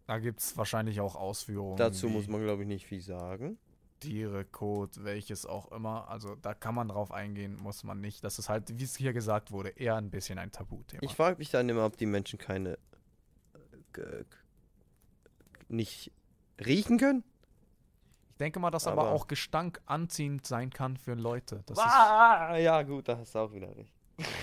Da gibt es wahrscheinlich auch Ausführungen. Dazu muss man, glaube ich, nicht viel sagen. Tiere, Kot, welches auch immer. Also da kann man drauf eingehen, muss man nicht. Das ist halt, wie es hier gesagt wurde, eher ein bisschen ein Tabuthema. Ich frage mich dann immer, ob die Menschen keine. äh, nicht riechen können? Ich denke mal, dass aber, Aber- auch Gestank anziehend sein kann für Leute. Das Ah, ja, gut, da hast du auch wieder recht.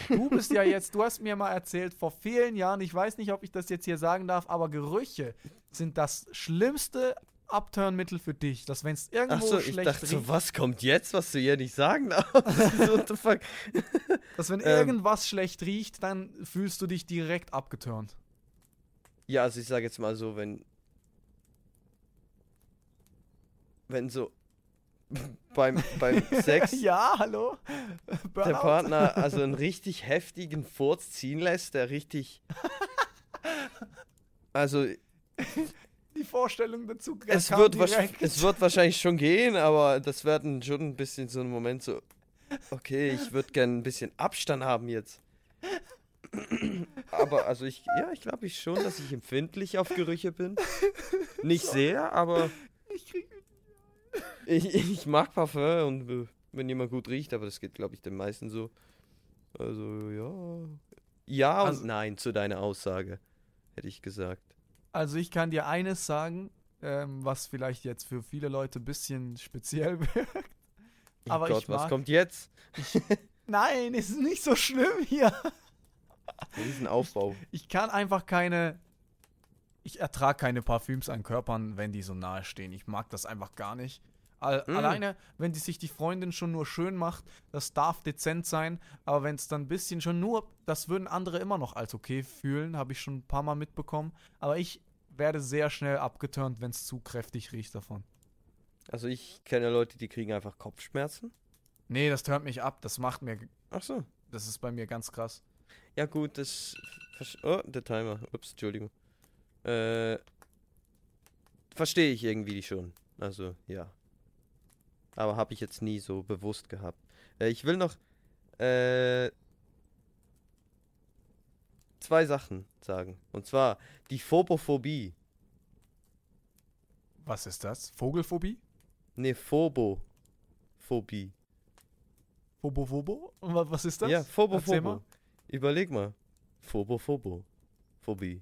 du bist ja jetzt, du hast mir mal erzählt, vor vielen Jahren, ich weiß nicht, ob ich das jetzt hier sagen darf, aber Gerüche sind das schlimmste Abturnmittel für dich. Dass wenn es irgendwo Achso, ich schlecht dachte so, riecht, was kommt jetzt, was du hier nicht sagen darfst? so, what the fuck? dass wenn ähm, irgendwas schlecht riecht, dann fühlst du dich direkt abgeturnt. Ja, also ich sage jetzt mal so, wenn. Wenn so. beim, beim Sex ja, hallo? der Burnout? Partner also einen richtig heftigen Furz ziehen lässt, der richtig. Also Die Vorstellung dazu es wird, es wird wahrscheinlich schon gehen, aber das wird dann schon ein bisschen so ein Moment so, okay, ich würde gerne ein bisschen Abstand haben jetzt. aber also ich, ja, ich glaube ich schon, dass ich empfindlich auf Gerüche bin. Nicht sehr, aber Ich krieg ich, ich mag Parfum und äh, wenn jemand gut riecht, aber das geht glaube ich den meisten so. Also ja. Ja und Also- nein zu deiner Aussage, hätte ich gesagt. Also ich kann dir eines sagen, ähm, was vielleicht jetzt für viele Leute ein bisschen speziell wirkt. Oh Aber Gott, ich was mag- kommt jetzt? Nein, es ist nicht so schlimm hier. Riesenaufbau. Ich kann einfach keine. Ich ertrage keine Parfüms an Körpern, wenn die so nahe stehen. Ich mag das einfach gar nicht. Al Mm. Alleine, wenn die sich die Freundin schon nur schön macht, das darf dezent sein, aber wenn es dann ein bisschen schon nur, das würden andere immer noch als okay fühlen, habe ich schon ein paar Mal mitbekommen. Aber ich werde sehr schnell abgeturnt, wenn es zu kräftig riecht davon. Also ich kenne Leute, die kriegen einfach Kopfschmerzen. Nee, das turnt mich ab. Das macht mir, Ach so. das ist bei mir ganz krass. Ja gut, das... Oh, der Timer. Ups, Entschuldigung. Äh... Verstehe ich irgendwie schon. Also, ja. Aber habe ich jetzt nie so bewusst gehabt. Äh, ich will noch... Äh... Zwei Sachen sagen. Und zwar die Phobophobie. Was ist das? Vogelphobie? Ne, Phobophobie. Phobo Phobo? Wa- Was ist das? Ja, Erzähl Phobophobo. mal. Überleg mal. Phobophobo. Phobie.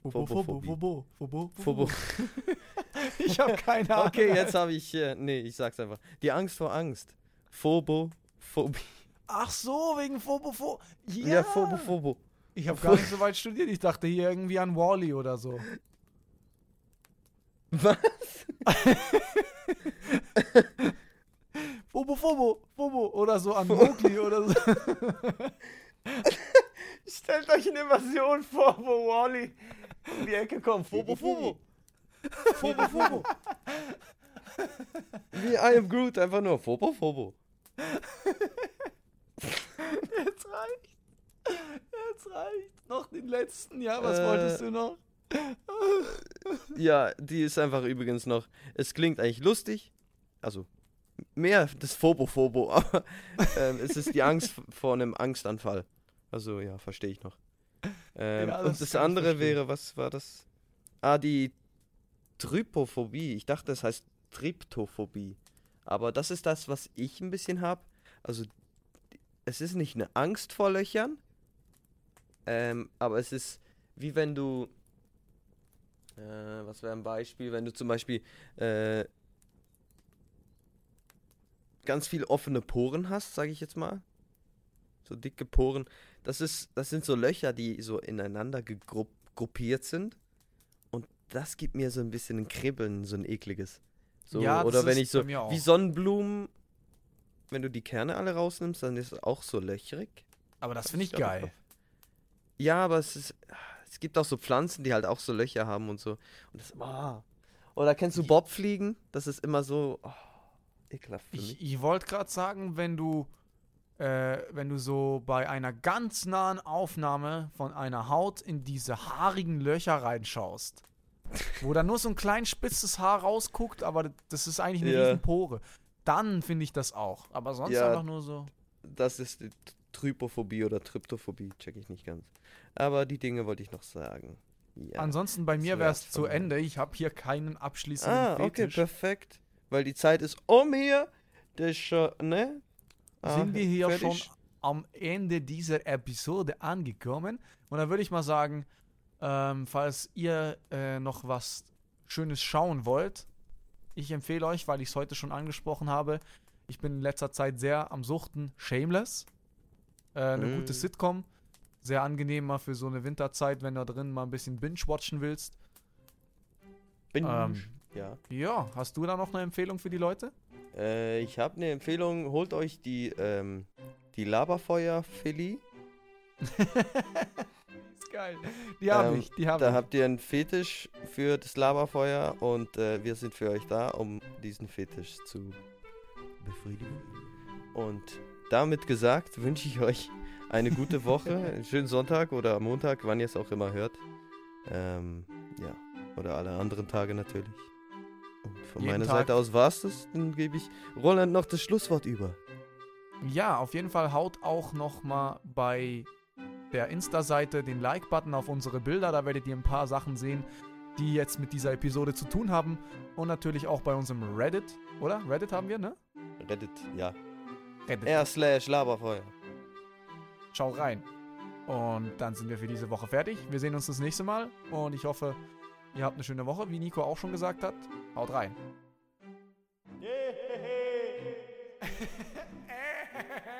Fobo, Fobo, Phobophobie. Fobo, Fobo, Phobo. Ich habe keine Ahnung. Okay, jetzt habe ich, äh, nee, ich sag's einfach. Die Angst vor Angst. Phobophobie. Ach so, wegen Fobo. Ja, Ja, Phobophobo. Ich habe gar nicht so weit studiert. Ich dachte hier irgendwie an Wally oder so. Was? Fobo, Fobo, Fobo. Oder so an Mowgli oder so. Stellt euch eine Version vor, wo Wally um die Ecke kommt. Phobo, Phobo. Phobo, Phobo. Wie I am Groot, einfach nur Phobo, Phobo. Jetzt reicht. Jetzt reicht. Noch den letzten. Ja, was Äh, wolltest du noch? Ja, die ist einfach übrigens noch. Es klingt eigentlich lustig. Also mehr das Phobo, Phobo, aber ähm, es ist die Angst vor einem Angstanfall. Also ja, verstehe ich noch. Ähm, Ja, und das das kann ich andere verstehen. wäre, was war das? Ah, die Trypophobie. Ich dachte, das heißt Tryptophobie. Aber das ist das, was ich ein bisschen habe. Also, es ist nicht eine Angst vor Löchern, ähm, aber es ist wie wenn du. Äh, was wäre ein Beispiel, wenn du zum Beispiel äh, ganz viel offene Poren hast, sage ich jetzt mal. So dicke Poren. Das ist, das sind so Löcher, die so ineinander gegrupp gruppiert sind. Das gibt mir so ein bisschen ein Kribbeln, so ein ekliges. So, Ja, das oder wenn ich so, bei mir auch. wie Sonnenblumen, wenn du die Kerne alle rausnimmst, dann ist es auch so löchrig. Aber das finde ich geil. Ja, aber es ist, es gibt auch so Pflanzen, die halt auch so Löcher haben und so. Und das, ah. Oder kennst du Bobfliegen? Das ist immer so, oh, ekelhaft für mich. Ich, ich wollte gerade sagen, wenn du, äh, wenn du so bei einer ganz nahen Aufnahme von einer Haut in diese haarigen Löcher reinschaust, wo dann nur so ein klein spitzes Haar rausguckt, aber das ist eigentlich eine Ja. riesen Pore, dann finde ich das auch. Aber sonst Ja. einfach nur so. Das ist die Trypophobie oder Tryptophobie, check ich nicht ganz. Aber die Dinge wollte ich noch sagen. Ja. Ansonsten bei mir wäre wär's es zu. Ende. Ich habe hier keinen abschließenden ah, okay, Fetisch. perfekt. Weil die Zeit ist um hier. Das schon, ne? sind wir hier fertig? schon am Ende dieser Episode angekommen. Und dann würde ich mal sagen, ähm, falls ihr äh, noch was Schönes schauen wollt, ich empfehle euch, weil ich es heute schon angesprochen habe, ich bin in letzter Zeit sehr am Suchten, Shameless. Äh, eine Mm. gute Sitcom. Sehr angenehm mal für so eine Winterzeit, wenn du drin mal ein bisschen binge-watchen willst. Binge. Ähm, ja. Ja, hast du da noch eine Empfehlung für die Leute? Äh, ich habe eine Empfehlung. Holt euch die, ähm, die Laberfeuer-Philly. geil. Die habe Ähm, ich, die habe Da ich. habt ihr einen Fetisch für das Laberfeuer und äh, wir sind für euch da, um diesen Fetisch zu befriedigen. Und damit gesagt, wünsche ich euch eine gute Woche, einen schönen Sonntag oder Montag, wann ihr es auch immer hört. Ähm, ja, oder alle anderen Tage natürlich. Und von Jeden meiner Tag. Seite aus war's das. Dann gebe ich Roland noch das Schlusswort über. Ja, auf jeden Fall haut auch noch mal bei der Insta-Seite den Like-Button auf unsere Bilder. Da werdet ihr ein paar Sachen sehen, die jetzt mit dieser Episode zu tun haben. Und natürlich auch bei unserem Reddit, oder? Reddit haben wir, ne? Reddit, ja. Reddit. R slash Laberfeuer. Schau rein. Und dann sind wir für diese Woche fertig. Wir sehen uns das nächste Mal. Und ich hoffe, ihr habt eine schöne Woche, wie Nico auch schon gesagt hat. Haut rein.